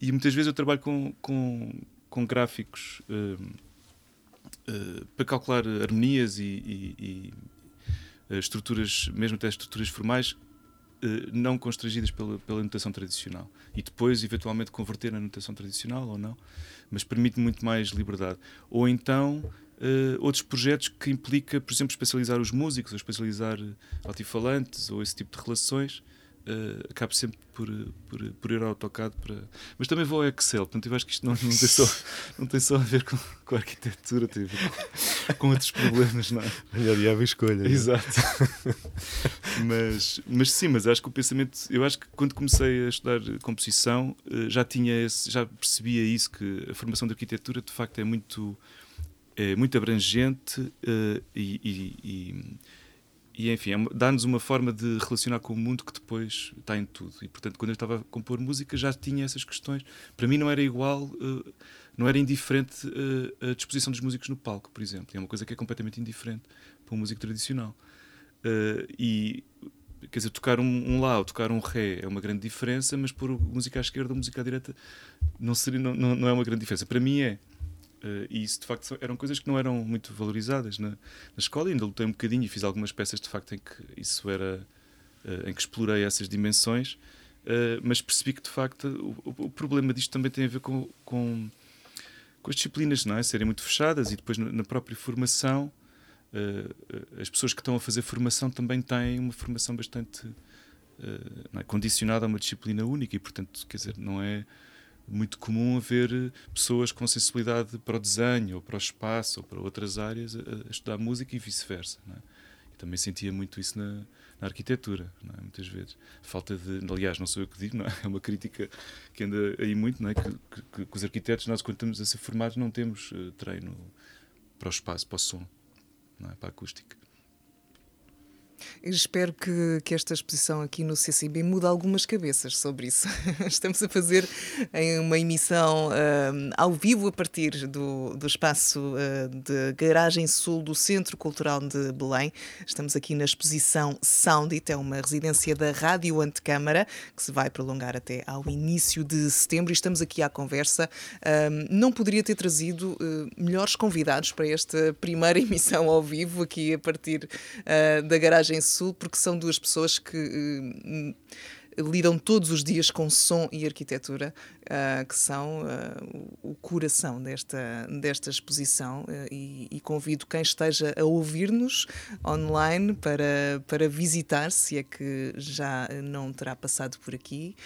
E muitas vezes eu trabalho com, com, com gráficos uh, uh, para calcular harmonias e, e, e uh, estruturas, mesmo até estruturas formais, não constrangidas pela, pela notação tradicional. E depois, eventualmente, converter na notação tradicional ou não. Mas permite muito mais liberdade. Ou então uh, outros projetos que implica, por exemplo, especializar os músicos, ou especializar altifalantes, ou esse tipo de relações. Uh, acabo sempre por, por, por ir ao AutoCAD para. Mas também vou ao Excel, portanto eu acho que isto não, não, tem, só, não tem só a ver com, com a arquitetura, tem a ver com, com outros problemas, não é? Melhor diabo escolha. É? Exato. mas, mas sim, mas acho que o pensamento. Eu acho que quando comecei a estudar composição já tinha esse, já percebia isso, que a formação de arquitetura de facto é muito é muito abrangente uh, e, e, e, enfim, é dá-nos uma forma de relacionar com o mundo que depois está em tudo. E portanto, quando eu estava a compor música, já tinha essas questões. Para mim, não era igual, uh, não era indiferente uh, a disposição dos músicos no palco, por exemplo. É uma coisa que é completamente indiferente para um músico tradicional. e quer dizer, tocar um, um Lá ou tocar um Ré é uma grande diferença, mas pôr música à esquerda ou música à direita não, seria, não, não, não é uma grande diferença. Para mim é. Uh, e isso de facto eram coisas que não eram muito valorizadas na, na escola. E ainda lutei um bocadinho e fiz algumas peças de facto em que isso era. Uh, em que explorei essas dimensões. Uh, mas percebi que de facto o, o, problema disto também tem a ver com, com, com as disciplinas, não é? Serem muito fechadas e depois na, na própria formação. as pessoas que estão a fazer formação também têm uma formação bastante é? condicionada a uma disciplina única e, portanto, quer dizer, não é muito comum haver eh, pessoas com sensibilidade para o desenho, ou para o espaço, ou para outras áreas a, a estudar música e vice-versa. É? também sentia muito isso na, na arquitetura, é? muitas vezes. Falta de. Aliás, não sou eu que digo, é? é? uma crítica que anda aí muito, é? que, que, que os arquitetos, nós, quando estamos a ser formados, não temos uh, treino para o espaço, para o som. é? para a acústica. Espero que, que esta exposição aqui no CCB mude algumas cabeças sobre isso. Estamos a fazer uma emissão uh, ao vivo a partir do, do espaço uh, de Garagem Sul do Centro Cultural de Belém. Estamos aqui na exposição Soundit, é uma residência da Rádio Antecâmara que se vai prolongar até ao início de setembro e estamos aqui à conversa. Uh, não poderia ter trazido melhores convidados para esta primeira emissão ao vivo aqui a partir da Garagem Sul, porque são duas pessoas que uh, lidam todos os dias com som e arquitetura uh, que são uh, o coração desta, desta exposição uh, e, e, convido quem esteja a ouvir-nos online para, para visitar, se é que já não terá passado por aqui,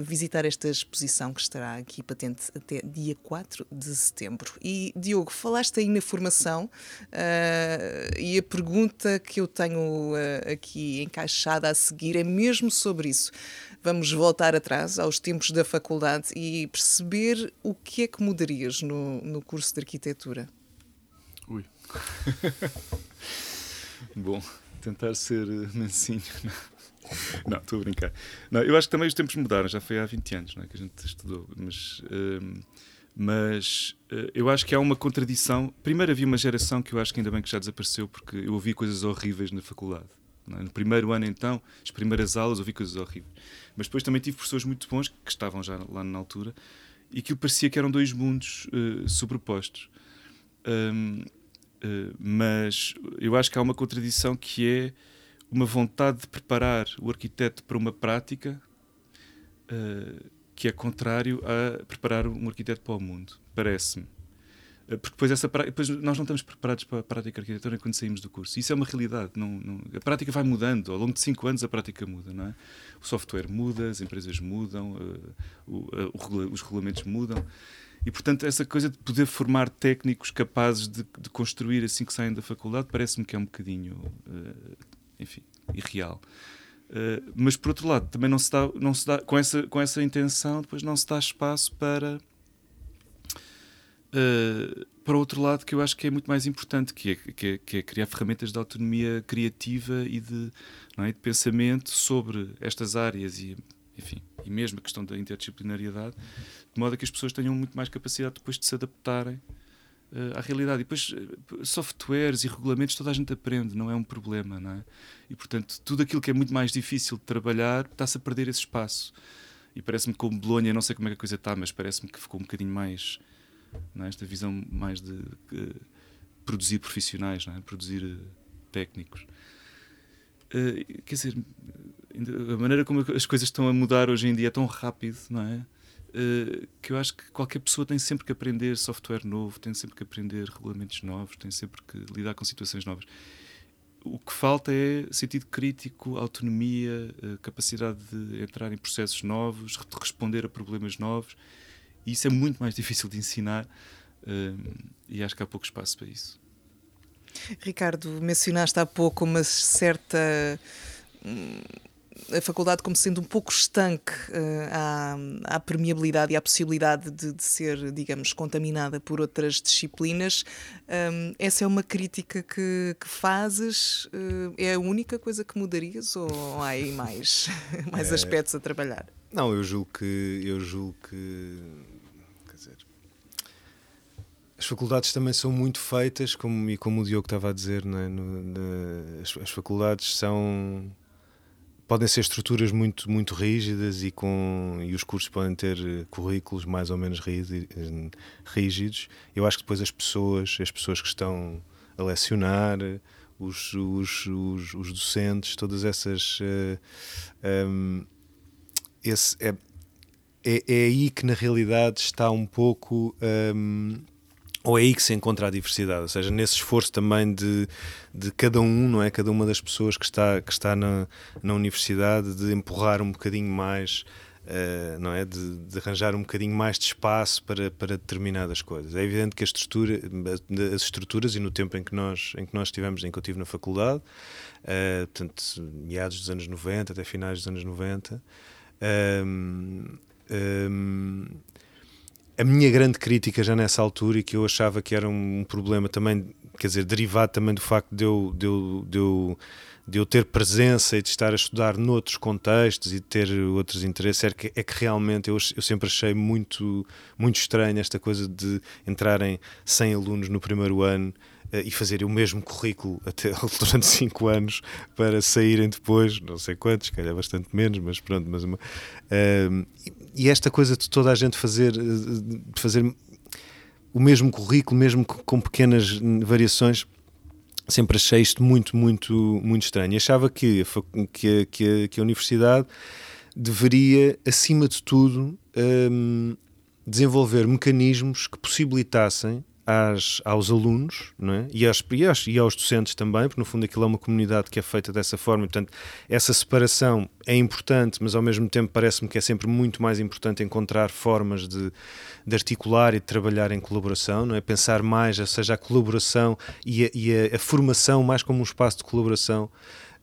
visitar esta exposição que estará aqui patente até dia 4 de setembro. E Diogo, falaste aí na formação e a pergunta que eu tenho aqui encaixada a seguir é mesmo sobre isso. Vamos voltar atrás aos tempos da faculdade e perceber o que é que mudarias no, no curso de arquitetura. Ui. Bom, tentar ser eh, mansinho. Não, estou a brincar. Não, eu acho que também os tempos mudaram, já foi há 20 anos não é, que a gente estudou, mas. Uh, mas uh, eu acho que há uma contradição. Primeiro havia uma geração que eu acho que ainda bem que já desapareceu, porque eu ouvi coisas horríveis na faculdade. É? No primeiro ano, então, as primeiras aulas, ouvi coisas horríveis. Mas depois também tive professores muito bons que estavam já lá na altura e aquilo parecia que eram dois mundos uh, sobrepostos. Um, uh, eh, mas eu acho que há uma contradição que é uma vontade de preparar o arquiteto para uma prática uh, que é contrário a preparar um arquiteto para o mundo, parece-me. Eh, porque depois, essa, depois nós não estamos preparados para a prática arquitetura quando saímos do curso. Isso é uma realidade. Não, não, a prática vai mudando. Ao longo de cinco anos a prática muda. Não é? O software muda, as empresas mudam, uh, o, uh, os regulamentos mudam. E, portanto, essa coisa de poder formar técnicos capazes de, de construir assim que saem da faculdade parece-me que é um bocadinho, uh, enfim, irreal. mas, por outro lado, também não se dá, não se dá com, essa, com essa intenção, depois não se dá espaço para Uh, para outro lado, que eu acho que é muito mais importante, que é, que é, que é criar ferramentas de autonomia criativa e de, é, de, pensamento sobre estas áreas e, enfim, e mesmo a questão da interdisciplinariedade, de modo a que as pessoas tenham muito mais capacidade depois de se adaptarem uh, à realidade. E depois, uh, softwares e regulamentos toda a gente aprende, não é um problema, não é? E, portanto, tudo aquilo que é muito mais difícil de trabalhar está-se a perder esse espaço. E parece-me que com Bolonha, não sei como é que a coisa está, mas parece-me que ficou um bocadinho mais é? esta visão mais de uh, produzir profissionais, é? produzir uh, técnicos. Uh, quer dizer, a maneira como as coisas estão a mudar hoje em dia é tão rápido, não é? que eu acho que qualquer pessoa tem sempre que aprender software novo, tem sempre que aprender regulamentos novos, tem sempre que lidar com situações novas. O que falta é sentido crítico, autonomia, capacidade de entrar em processos novos, de responder a problemas novos e isso é muito mais difícil de ensinar uh, e acho que há pouco espaço para isso. Ricardo, mencionaste há pouco uma certa. Hum, a faculdade como sendo um pouco estanque uh, à, à, permeabilidade e à possibilidade de, de, ser, digamos, contaminada por outras disciplinas. Um, essa é uma crítica que, que fazes? Uh, é a única coisa que mudarias ou há aí mais, mais é... aspectos a trabalhar? Não, eu julgo que eu julgo que as faculdades também são muito feitas, como, e como o Diogo estava a dizer, é? no, as, as, faculdades são podem ser estruturas muito muito rígidas e com e os cursos podem ter currículos mais ou menos rígidos. Eu acho que depois as pessoas, as pessoas que estão a lecionar, os, os, os, os docentes, todas essas uh, eh, um, ehm, esse é, é, é, aí que na realidade está um pouco um, ehm, ou é aí que se encontra a diversidade, ou seja, nesse esforço também de, de cada um, não é? Cada uma das pessoas que está, que está na, na universidade, de empurrar um bocadinho mais, uh, não é? De, de, arranjar um bocadinho mais de espaço para, para determinadas coisas. É evidente que a estrutura, as estruturas, e no tempo em que nós, em que nós estivemos, em que eu estive na faculdade, uh, portanto, meados dos anos 90 até finais dos anos 90, um, um, a minha grande crítica já nessa altura e que eu achava que era um problema também, quer dizer, derivado também do facto de eu, de eu, de eu, de eu ter presença e de estar a estudar noutros contextos e de ter outros interesses, é que, é que realmente eu, eu sempre achei muito, muito estranho esta coisa de entrarem 100 alunos no primeiro ano uh, e fazerem o mesmo currículo até durante 5 anos para saírem depois, não sei quantos, calhar bastante menos, mas pronto. Mas, uh, e esta coisa de toda a gente fazer, de fazer o mesmo currículo, mesmo com pequenas variações, sempre achei isto muito, muito, muito estranho. E achava que que, a, que, a, que a universidade deveria, acima de tudo, um, desenvolver mecanismos que possibilitassem às, aos alunos não é? e, aos, e, e aos docentes também, porque no fundo aquilo é uma comunidade que é feita dessa forma, e, portanto essa separação é importante, mas ao mesmo tempo parece-me que é sempre muito mais importante encontrar formas de, de articular e de trabalhar em colaboração, não é? pensar mais, ou seja, a colaboração e a, e a, a formação mais como um espaço de colaboração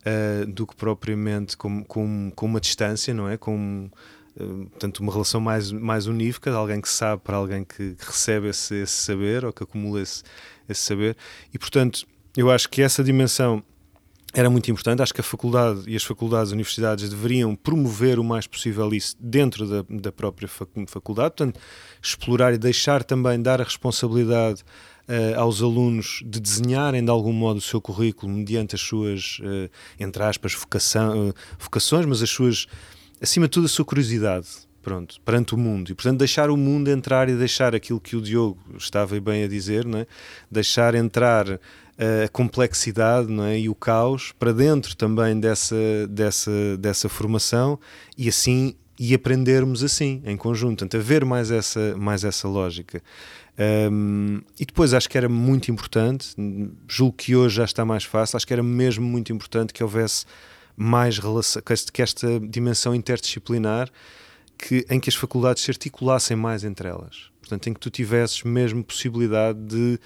uh, do que propriamente com, com, com uma distância, não é? Com, portanto, uma relação mais, mais unívoca de alguém que sabe para alguém que, que recebe esse, esse, saber ou que acumula esse, esse saber. E, portanto, eu acho que essa dimensão era muito importante. Acho que a faculdade e as faculdades, as universidades deveriam promover o mais possível isso dentro da, da própria faculdade, portanto, explorar e deixar também dar a responsabilidade uh, aos alunos de desenharem de algum modo o seu currículo mediante as suas, uh, entre aspas, vocação, uh, vocações, mas as suas acima de tudo, a sua curiosidade pronto, perante o mundo e portanto deixar o mundo entrar e deixar aquilo que o Diogo estava bem a dizer, não é? deixar entrar a complexidade não é? e o caos para dentro também dessa, dessa, dessa formação e assim e aprendermos assim em conjunto, portanto, haver mais essa, mais essa lógica. Um, e depois acho que era muito importante, julgo que hoje já está mais fácil, acho que era mesmo muito importante que houvesse mais relação, que esta dimensão interdisciplinar que, em que as faculdades se articulassem mais entre elas. Portanto, em que tu tivesses mesmo possibilidade de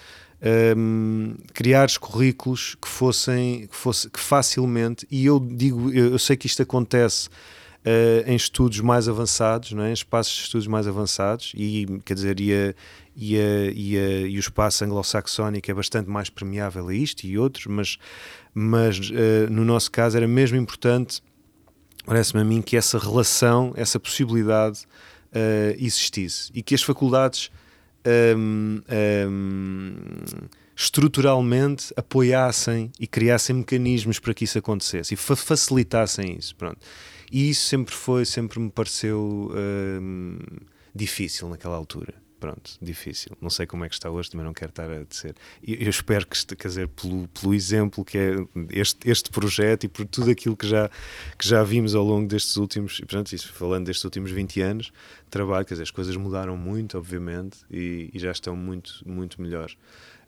um, criares currículos que fossem que, fosse, que facilmente, e eu digo, eu, eu sei que isto acontece uh, em estudos mais avançados, não é? em espaços de estudos mais avançados, e quer dizer, e, a, e, a, e, a, e o espaço anglo-saxónico é bastante mais permeável a isto e outros, mas, mas uh, no nosso caso era mesmo importante, parece-me a mim, que essa relação, essa possibilidade uh, existisse e que as faculdades. Um, um, estruturalmente apoiassem e criassem mecanismos para que isso acontecesse e fa facilitassem isso. Pronto. E isso sempre foi, sempre me pareceu hum, difícil naquela altura. Pronto, difícil. Não sei como é que está hoje, também não quero estar a dizer. Eu espero que, quer dizer, pelo, pelo exemplo que é este, este projeto e por tudo aquilo que já, que já vimos ao longo destes últimos, portanto, isso, falando destes últimos 20 anos trabalho, quer dizer, as coisas mudaram muito, obviamente, e, e já estão muito, muito melhor.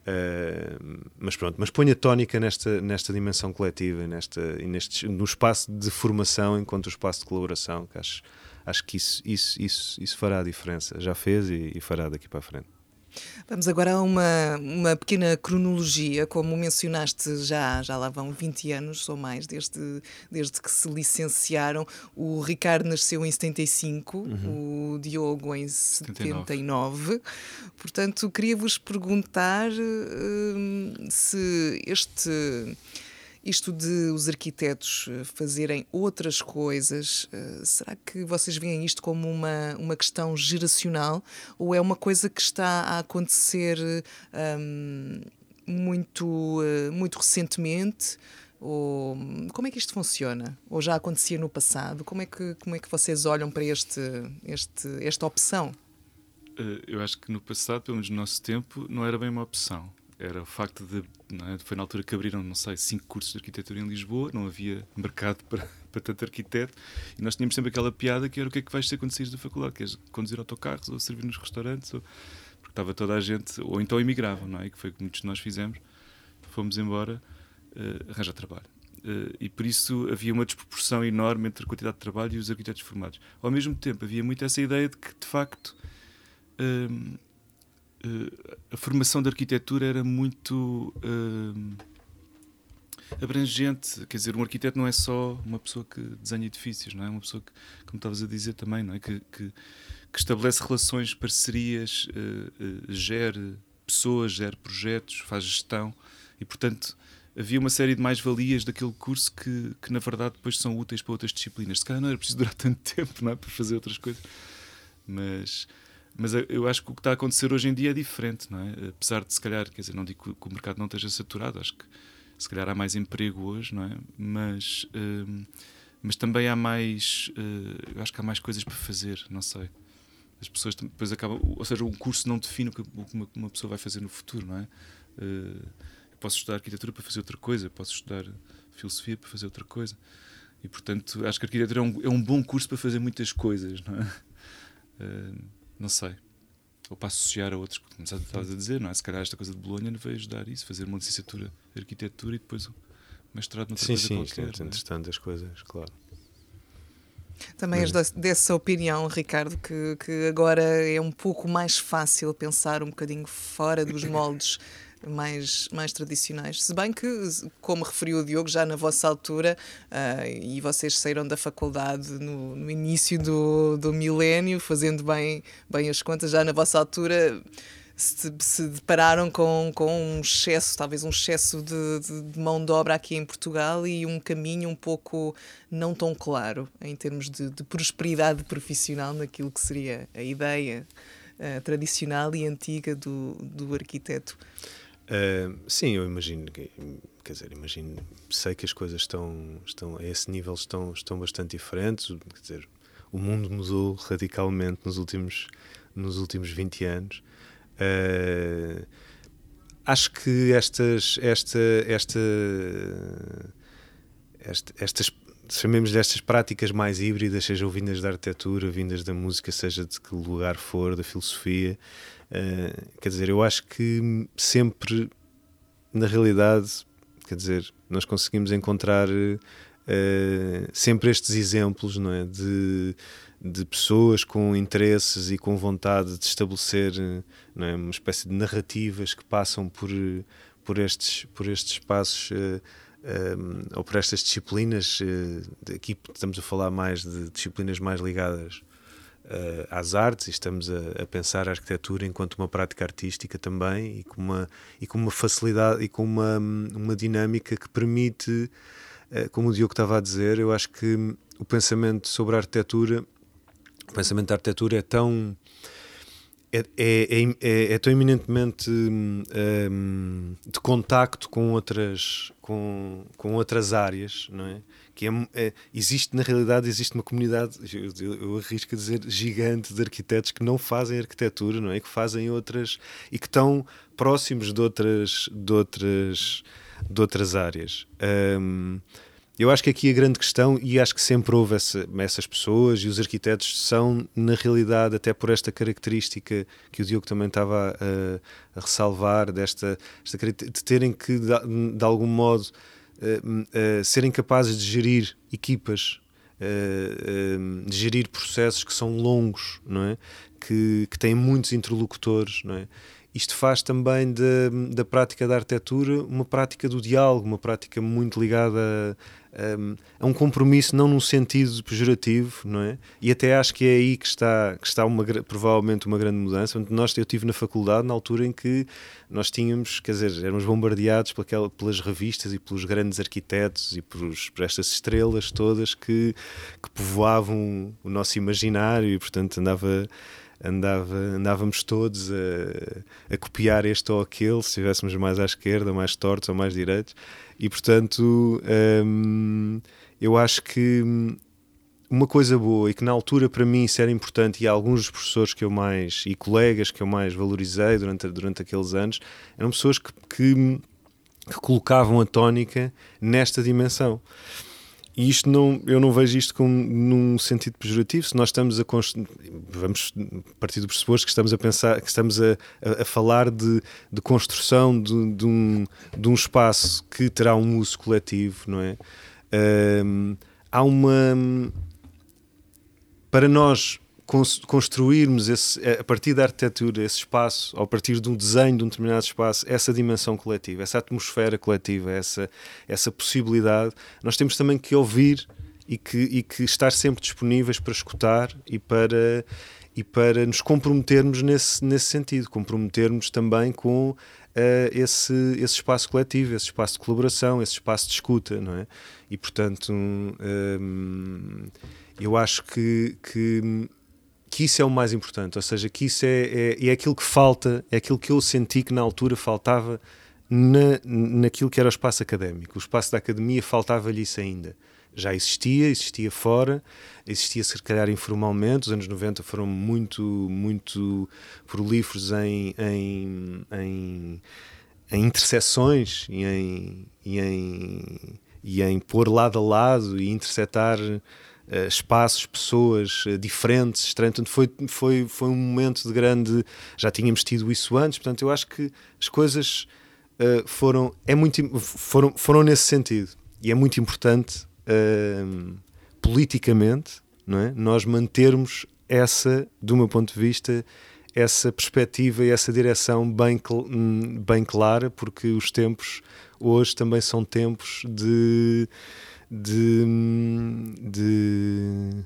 Uh, mas pronto, mas ponha tónica nesta, nesta dimensão coletiva nesta, e neste, no espaço de formação enquanto o espaço de colaboração, que acho, acho que isso, isso, isso, isso fará a diferença. Já fez e, e fará daqui para a frente. Vamos agora a uma, uma pequena cronologia, como mencionaste, já, já lá vão 20 anos ou mais desde, desde que se licenciaram. O Ricardo nasceu em 75, uhum. o Diogo em 79. 79. Portanto, queria-vos perguntar uh, se este isto de os arquitetos eh, fazerem outras coisas, eh, será que vocês veem isto como uma, uma questão geracional ou é uma coisa que está a acontecer um, muito, eh, muito recentemente? Ou como é que isto funciona? Ou já acontecia no passado? Como é que, como é que vocês olham para este, este, esta opção? Eu acho que no passado, pelo menos no nosso tempo, não era bem uma opção era o facto de. É? Foi na altura que abriram, não sei, cinco cursos de arquitetura em Lisboa, não havia mercado para, para tanto arquiteto, e nós tínhamos sempre aquela piada que era o que é que vais ser quando saís da faculdade? Queres conduzir autocarros ou servir nos restaurantes? Ou... Porque estava toda a gente, ou então emigravam, não é? Que foi o que muitos de nós fizemos, fomos embora uh, arranjar trabalho. Uh, e por isso havia uma desproporção enorme entre a quantidade de trabalho e os arquitetos formados. Ao mesmo tempo, havia muito essa ideia de que, de facto, uh, a formação de arquitetura era muito uh, abrangente. Quer dizer, um arquiteto não é só uma pessoa que desenha edifícios, não é? Uma pessoa que, como estavas a dizer também, não é? Que, que, que estabelece relações, parcerias, uh, uh, gere pessoas, gere projetos, faz gestão e, portanto, havia uma série de mais-valias daquele curso que, que, na verdade, depois são úteis para outras disciplinas. Se calhar não era preciso durar tanto tempo não é? para fazer outras coisas, mas mas eu acho que o que está a acontecer hoje em dia é diferente, não é? Apesar de, se calhar, quer dizer, não digo que o mercado não esteja saturado, acho que se calhar há mais emprego hoje, não é? Mas, uh, mas também há mais, uh, eu acho que há mais coisas para fazer, não sei. As pessoas depois acabam, ou seja, um curso não define o que uma, uma pessoa vai fazer no futuro, não é? Uh, posso estudar arquitetura para fazer outra coisa, posso estudar filosofia para fazer outra coisa. E, portanto, acho que a arquitetura é um, é um bom curso para fazer muitas coisas, não é? Uh, não sei. Ou para associar a outros, como estavas a dizer, não é? Se calhar esta coisa de Bolonha vai ajudar isso, fazer uma licenciatura de arquitetura e depois o mestrado noutra sim, coisa sim, qualquer. Sim, é? interessante as coisas, claro. Também és dessa opinião, Ricardo, que, que agora é um pouco mais fácil pensar um bocadinho fora dos moldes mais, mais tradicionais. Se bem que, como referiu o Diogo, já na vossa altura, uh, e vocês saíram da faculdade no, no início do, do milénio, fazendo bem, bem as contas, já na vossa altura se, se depararam com, com um excesso, talvez um excesso de, de, de, mão de obra aqui em Portugal e um caminho um pouco não tão claro em termos de, de prosperidade profissional naquilo que seria a ideia uh, tradicional e antiga do, do arquiteto. Uh, sim, eu imagino, quer dizer, imagino, sei que as coisas estão, estão a esse nível estão, estão bastante diferentes, quer dizer, o mundo mudou radicalmente nos últimos, nos últimos 20 anos. Uh, acho que estas, esta, esta, esta, estas, chamemos destas práticas mais híbridas, sejam vindas da arquitetura, vindas da música, seja de que lugar for, da filosofia, Uh, quer dizer, eu acho que sempre, na realidade, quer dizer, nós conseguimos encontrar uh, sempre estes exemplos, não é? De, de pessoas com interesses e com vontade de estabelecer é? uma espécie de narrativas que passam por, por, estes, por estes espaços. Uh, um, ou por estas disciplinas, aqui estamos a falar mais de disciplinas mais ligadas às artes e estamos a, a, pensar a arquitetura enquanto uma prática artística também e com uma, e com uma facilidade e com uma, uma dinâmica que permite, uh, como o Diogo estava a dizer, eu acho que o pensamento sobre a arquitetura, o pensamento da arquitetura é tão é, é, é, é, tão eminentemente um, de contacto com outras, com, com outras áreas, não é? Que é, é existe, na realidade, existe uma comunidade, eu, eu, eu, arrisco a dizer, gigante de arquitetos que não fazem arquitetura, não é? Que fazem outras e que estão próximos de outras, de outras, de outras áreas. Um, eu acho que aqui a grande questão, e acho que sempre houve essa, essas pessoas, e os arquitetos são, na realidade, até por esta característica que o Diogo também estava a, a ressalvar, desta, esta, de terem que, de, de algum modo, uh, serem capazes de gerir equipas, uh, de gerir processos que são longos, não é? que, que têm muitos interlocutores, não é? Isto faz também de, da prática da arquitetura uma prática do diálogo, uma prática muito ligada um, é um compromisso não num sentido pejorativo, não é? E até acho que é aí que está, que está uma, provavelmente uma grande mudança. Nós, eu tive na faculdade na altura em que nós tínhamos, quer dizer, éramos bombardeados pelaquela, pelas revistas e pelos grandes arquitetos e por, por estas estrelas todas que, que povoavam o nosso imaginário e, portanto, andava andava, andávamos todos a, a, copiar este ou aquele, se estivéssemos mais à esquerda, mais tortos ou mais direitos. E portanto, hum, eu acho que uma coisa boa e que na altura para mim isso era importante e alguns dos professores que eu mais e colegas que eu mais valorizei durante, durante aqueles anos eram pessoas que, que, que colocavam a tónica nesta dimensão. E isto não, eu não vejo isto como num sentido pejorativo. Se nós estamos a vamos partir do pressuposto que estamos a pensar, que estamos a, a, a falar de, de construção de, de, um, de um espaço que terá um uso coletivo, não é? Há uma para nós construirmos esse, a partir da arquitetura esse espaço, a partir de um desenho de um determinado espaço, essa dimensão coletiva, essa atmosfera coletiva, essa, essa possibilidade, nós temos também que ouvir e que, e que estar sempre disponíveis para escutar e para, e para nos comprometermos nesse, nesse sentido, comprometermos também com uh, esse, esse espaço coletivo, esse espaço de colaboração, esse espaço de escuta, não é? E portanto, um, eu acho que, que que isso é o mais importante, ou seja, que isso é, é, é aquilo que falta, é aquilo que eu senti que na altura faltava na, naquilo que era o espaço académico. O espaço da academia faltava-lhe isso ainda. Já existia, existia fora, existia se calhar informalmente. Os anos 90 foram muito, muito prolíferos em, em, em, em interseções e em, e, em, e em pôr lado a lado e interceptar uh, espaços, pessoas uh, diferentes, estranhas. Portanto, foi, foi, foi um momento de grande. Já tínhamos tido isso antes, portanto, eu acho que as coisas uh, foram, é muito, foram, foram nesse sentido. E é muito importante politicamente não é? nós mantermos essa, do meu ponto de vista, essa perspectiva e essa direção bem, hum, bem clara, porque os tempos hoje também são tempos de de, de,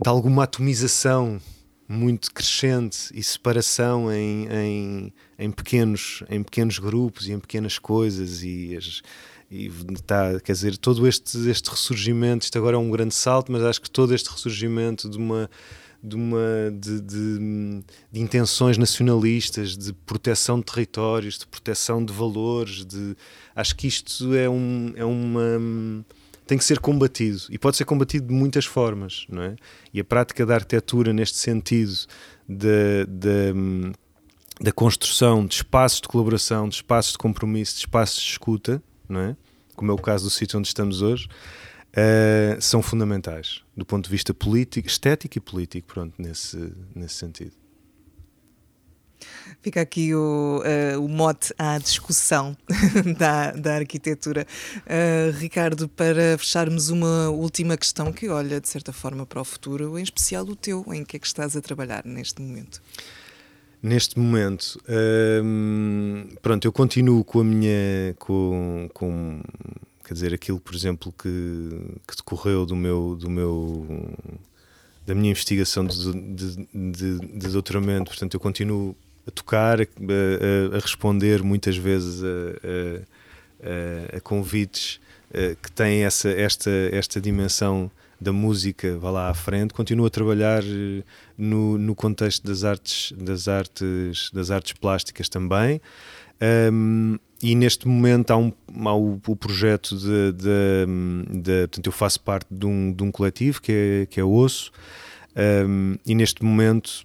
de alguma atomização muito crescente e separação em, em, em, pequenos, em pequenos grupos e em pequenas coisas e, as, e tá, quer dizer, todo este, este ressurgimento, isto agora é um grande salto, mas acho que todo este ressurgimento de uma de, uma, de, de, de, intenções nacionalistas, de proteção de territórios, de proteção de valores. De, acho que isto é, um, é uma. tem que ser combatido e pode ser combatido de muitas formas, não é? E a prática da arquitetura, neste sentido, da, da, construção de espaços de colaboração, de espaços de compromisso, de espaços de escuta, não é? Como é o caso do sítio onde estamos hoje uh, são fundamentais do ponto de vista político, estético e político, pronto, nesse, nesse sentido. Fica aqui o, uh, o mote à discussão da, da arquitetura. Uh, Ricardo, para fecharmos uma última questão que olha, de certa forma, para o futuro, em especial o teu, em que é que estás a trabalhar neste momento? Neste momento, hum, pronto, eu continuo com a minha. com, com Quer dizer, aquilo, por exemplo, que, que decorreu do meu, do meu, da minha investigação de, de, de, de doutoramento, portanto, eu continuo a tocar, a, a, a responder muitas vezes a, a convites que têm essa, esta, esta dimensão da música vá lá à frente, continuo a trabalhar eh, no, no contexto das artes, das artes, das artes plásticas também. Um, e neste momento há, um, há o, o, projeto de, de, de, Portanto, eu faço parte de um, de um coletivo que é, que é Osso, um, e neste momento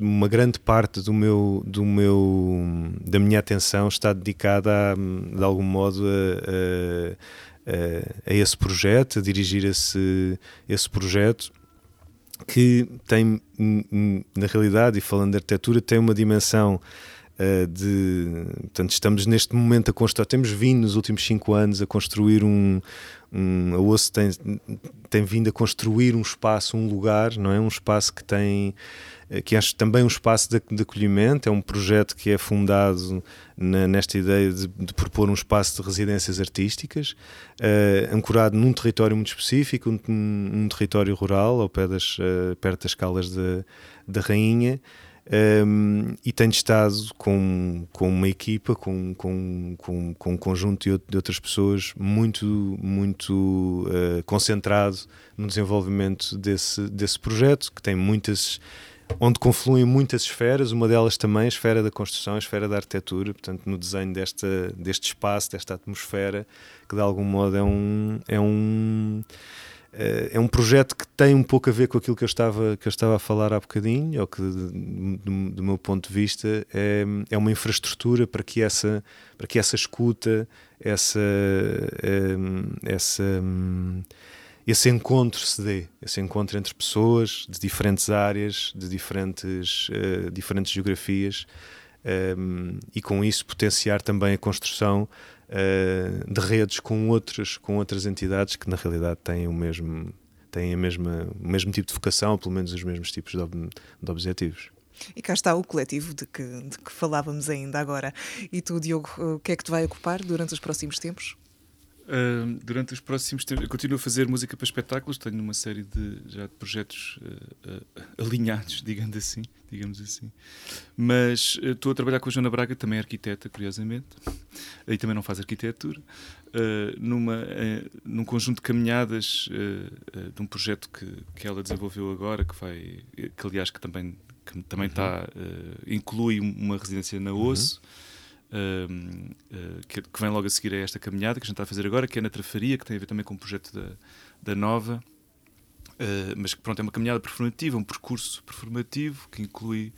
uma grande parte do meu, do meu, da minha atenção está dedicada a, de algum modo a, a, a esse projeto, a dirigir esse, esse projeto que tem, na realidade, e falando de arquitetura, tem uma dimensão de, portanto, estamos neste momento a construir, temos vindo nos últimos cinco anos a construir um, um a tem, tem vindo a construir um espaço, um lugar, não é? Um espaço que tem, eh, que acho também um espaço de, de acolhimento, é um projeto que é fundado na, nesta ideia de, de, propor um espaço de residências artísticas, uh, ancorado num território muito específico, um, um território rural, ao pé das, uh, perto das calas da Rainha, um, e tenho estado com, com uma equipa, com, com, com, com um conjunto de, outras pessoas muito, muito uh, concentrado no desenvolvimento desse, desse projeto, que tem muitas onde confluem muitas esferas, uma delas também a esfera da construção, a esfera da arquitetura, portanto no desenho desta, deste espaço, desta atmosfera, que de algum modo é um, é um é um projeto que tem um pouco a ver com aquilo que eu estava, que eu estava a falar há bocadinho, ou que, do, do meu ponto de vista, é, é uma infraestrutura para que essa, para que essa escuta, essa, eh, essa, esse encontro se dê, esse encontro entre pessoas de diferentes áreas, de diferentes, uh, diferentes geografias, um, e com isso potenciar também a construção uh, de redes com outras, com outras entidades que na realidade têm o mesmo têm a mesma, o mesmo tipo de vocação, ou pelo menos os mesmos tipos de, de objetivos. E cá está o coletivo de que, de que falávamos ainda agora. E tu, Diogo, o que é que te vai ocupar durante os próximos tempos? Uh, durante os próximos tempos, eu continuo a fazer música para espetáculos, tenho uma série de, já de projetos uh, uh, alinhados, digamos assim, digamos assim. Mas estou a trabalhar com a Joana Braga, também é arquiteta, curiosamente, aí também não faz arquitetura, numa, num conjunto de caminhadas de um projeto que, que ela desenvolveu agora, que vai, que aliás que também, que também está, inclui uma residência na Osso. Uhum uh, que, que, vem logo a seguir a esta caminhada que a gente está a fazer agora, que é na Trafaria, que tem a ver também com o projeto da, da Nova, uh, mas que pronto, é uma caminhada performativa, um percurso performativo que inclui.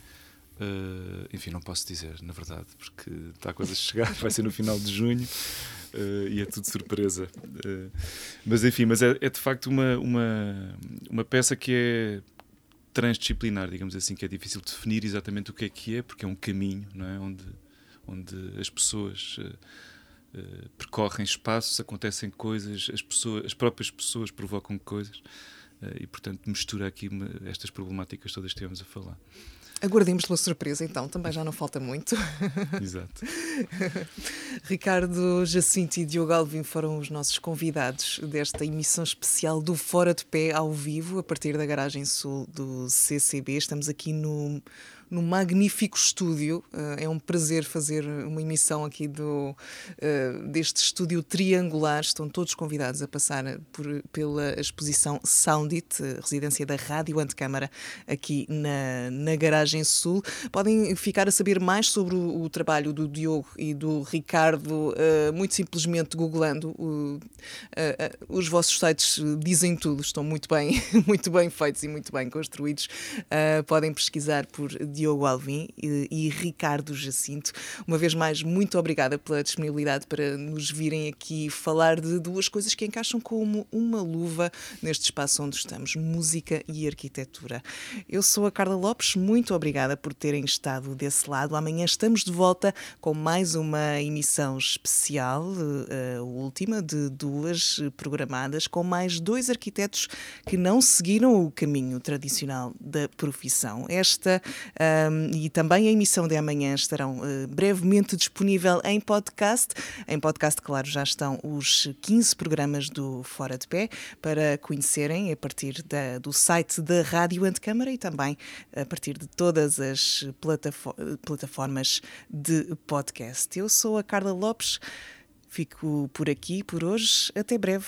Uh, enfim, não posso dizer, na verdade, porque está a coisa a chegar, vai ser no final de junho uh, e é tudo surpresa. Uh, mas enfim, mas é, é, de facto uma, uma, uma peça que é transdisciplinar, digamos assim, que é difícil definir exatamente o que é que é, porque é um caminho, não é? Onde onde as pessoas uh, percorrem espaços, acontecem coisas, as, pessoas, as próprias pessoas provocam coisas uh, e, portanto, mistura aqui estas problemáticas todas que estivemos a falar. Aguardemos pela surpresa, então, também já não falta muito. Exato. Ricardo Jacinto e Diogo Alvim foram os nossos convidados desta emissão especial do Fora de Pé ao vivo, a partir da garagem sul do CCB. Estamos aqui no no magnífico estúdio. Uh, é um prazer fazer uma emissão aqui do, uh, deste estúdio triangular. Estão todos convidados a passar por, pela exposição Soundit, residência da Rádio Antecâmara, aqui na, na Garagem Sul. Podem ficar a saber mais sobre o, o trabalho do Diogo e do Ricardo, muito simplesmente googlando. os vossos sites dizem tudo, estão muito bem, muito bem feitos e muito bem construídos. podem pesquisar por Diogo Alvim e, e, Ricardo Jacinto. Uma vez mais, muito obrigada pela disponibilidade para nos virem aqui falar de duas coisas que encaixam como uma luva neste espaço onde estamos: música e arquitetura. Eu sou a Carla Lopes, muito obrigada por terem estado desse lado. Amanhã estamos de volta com mais uma emissão especial, a última de duas programadas, com mais dois arquitetos que não seguiram o caminho tradicional da profissão. Esta um, e também a emissão de amanhã estarão uh, brevemente disponível em podcast. Em podcast, claro, já estão os 15 programas do Fora de Pé para conhecerem a partir da, do site da Rádio Antecâmara e também a partir de todas as plataformas de podcast. Eu sou a Carla Lopes, fico por aqui por hoje. Até breve.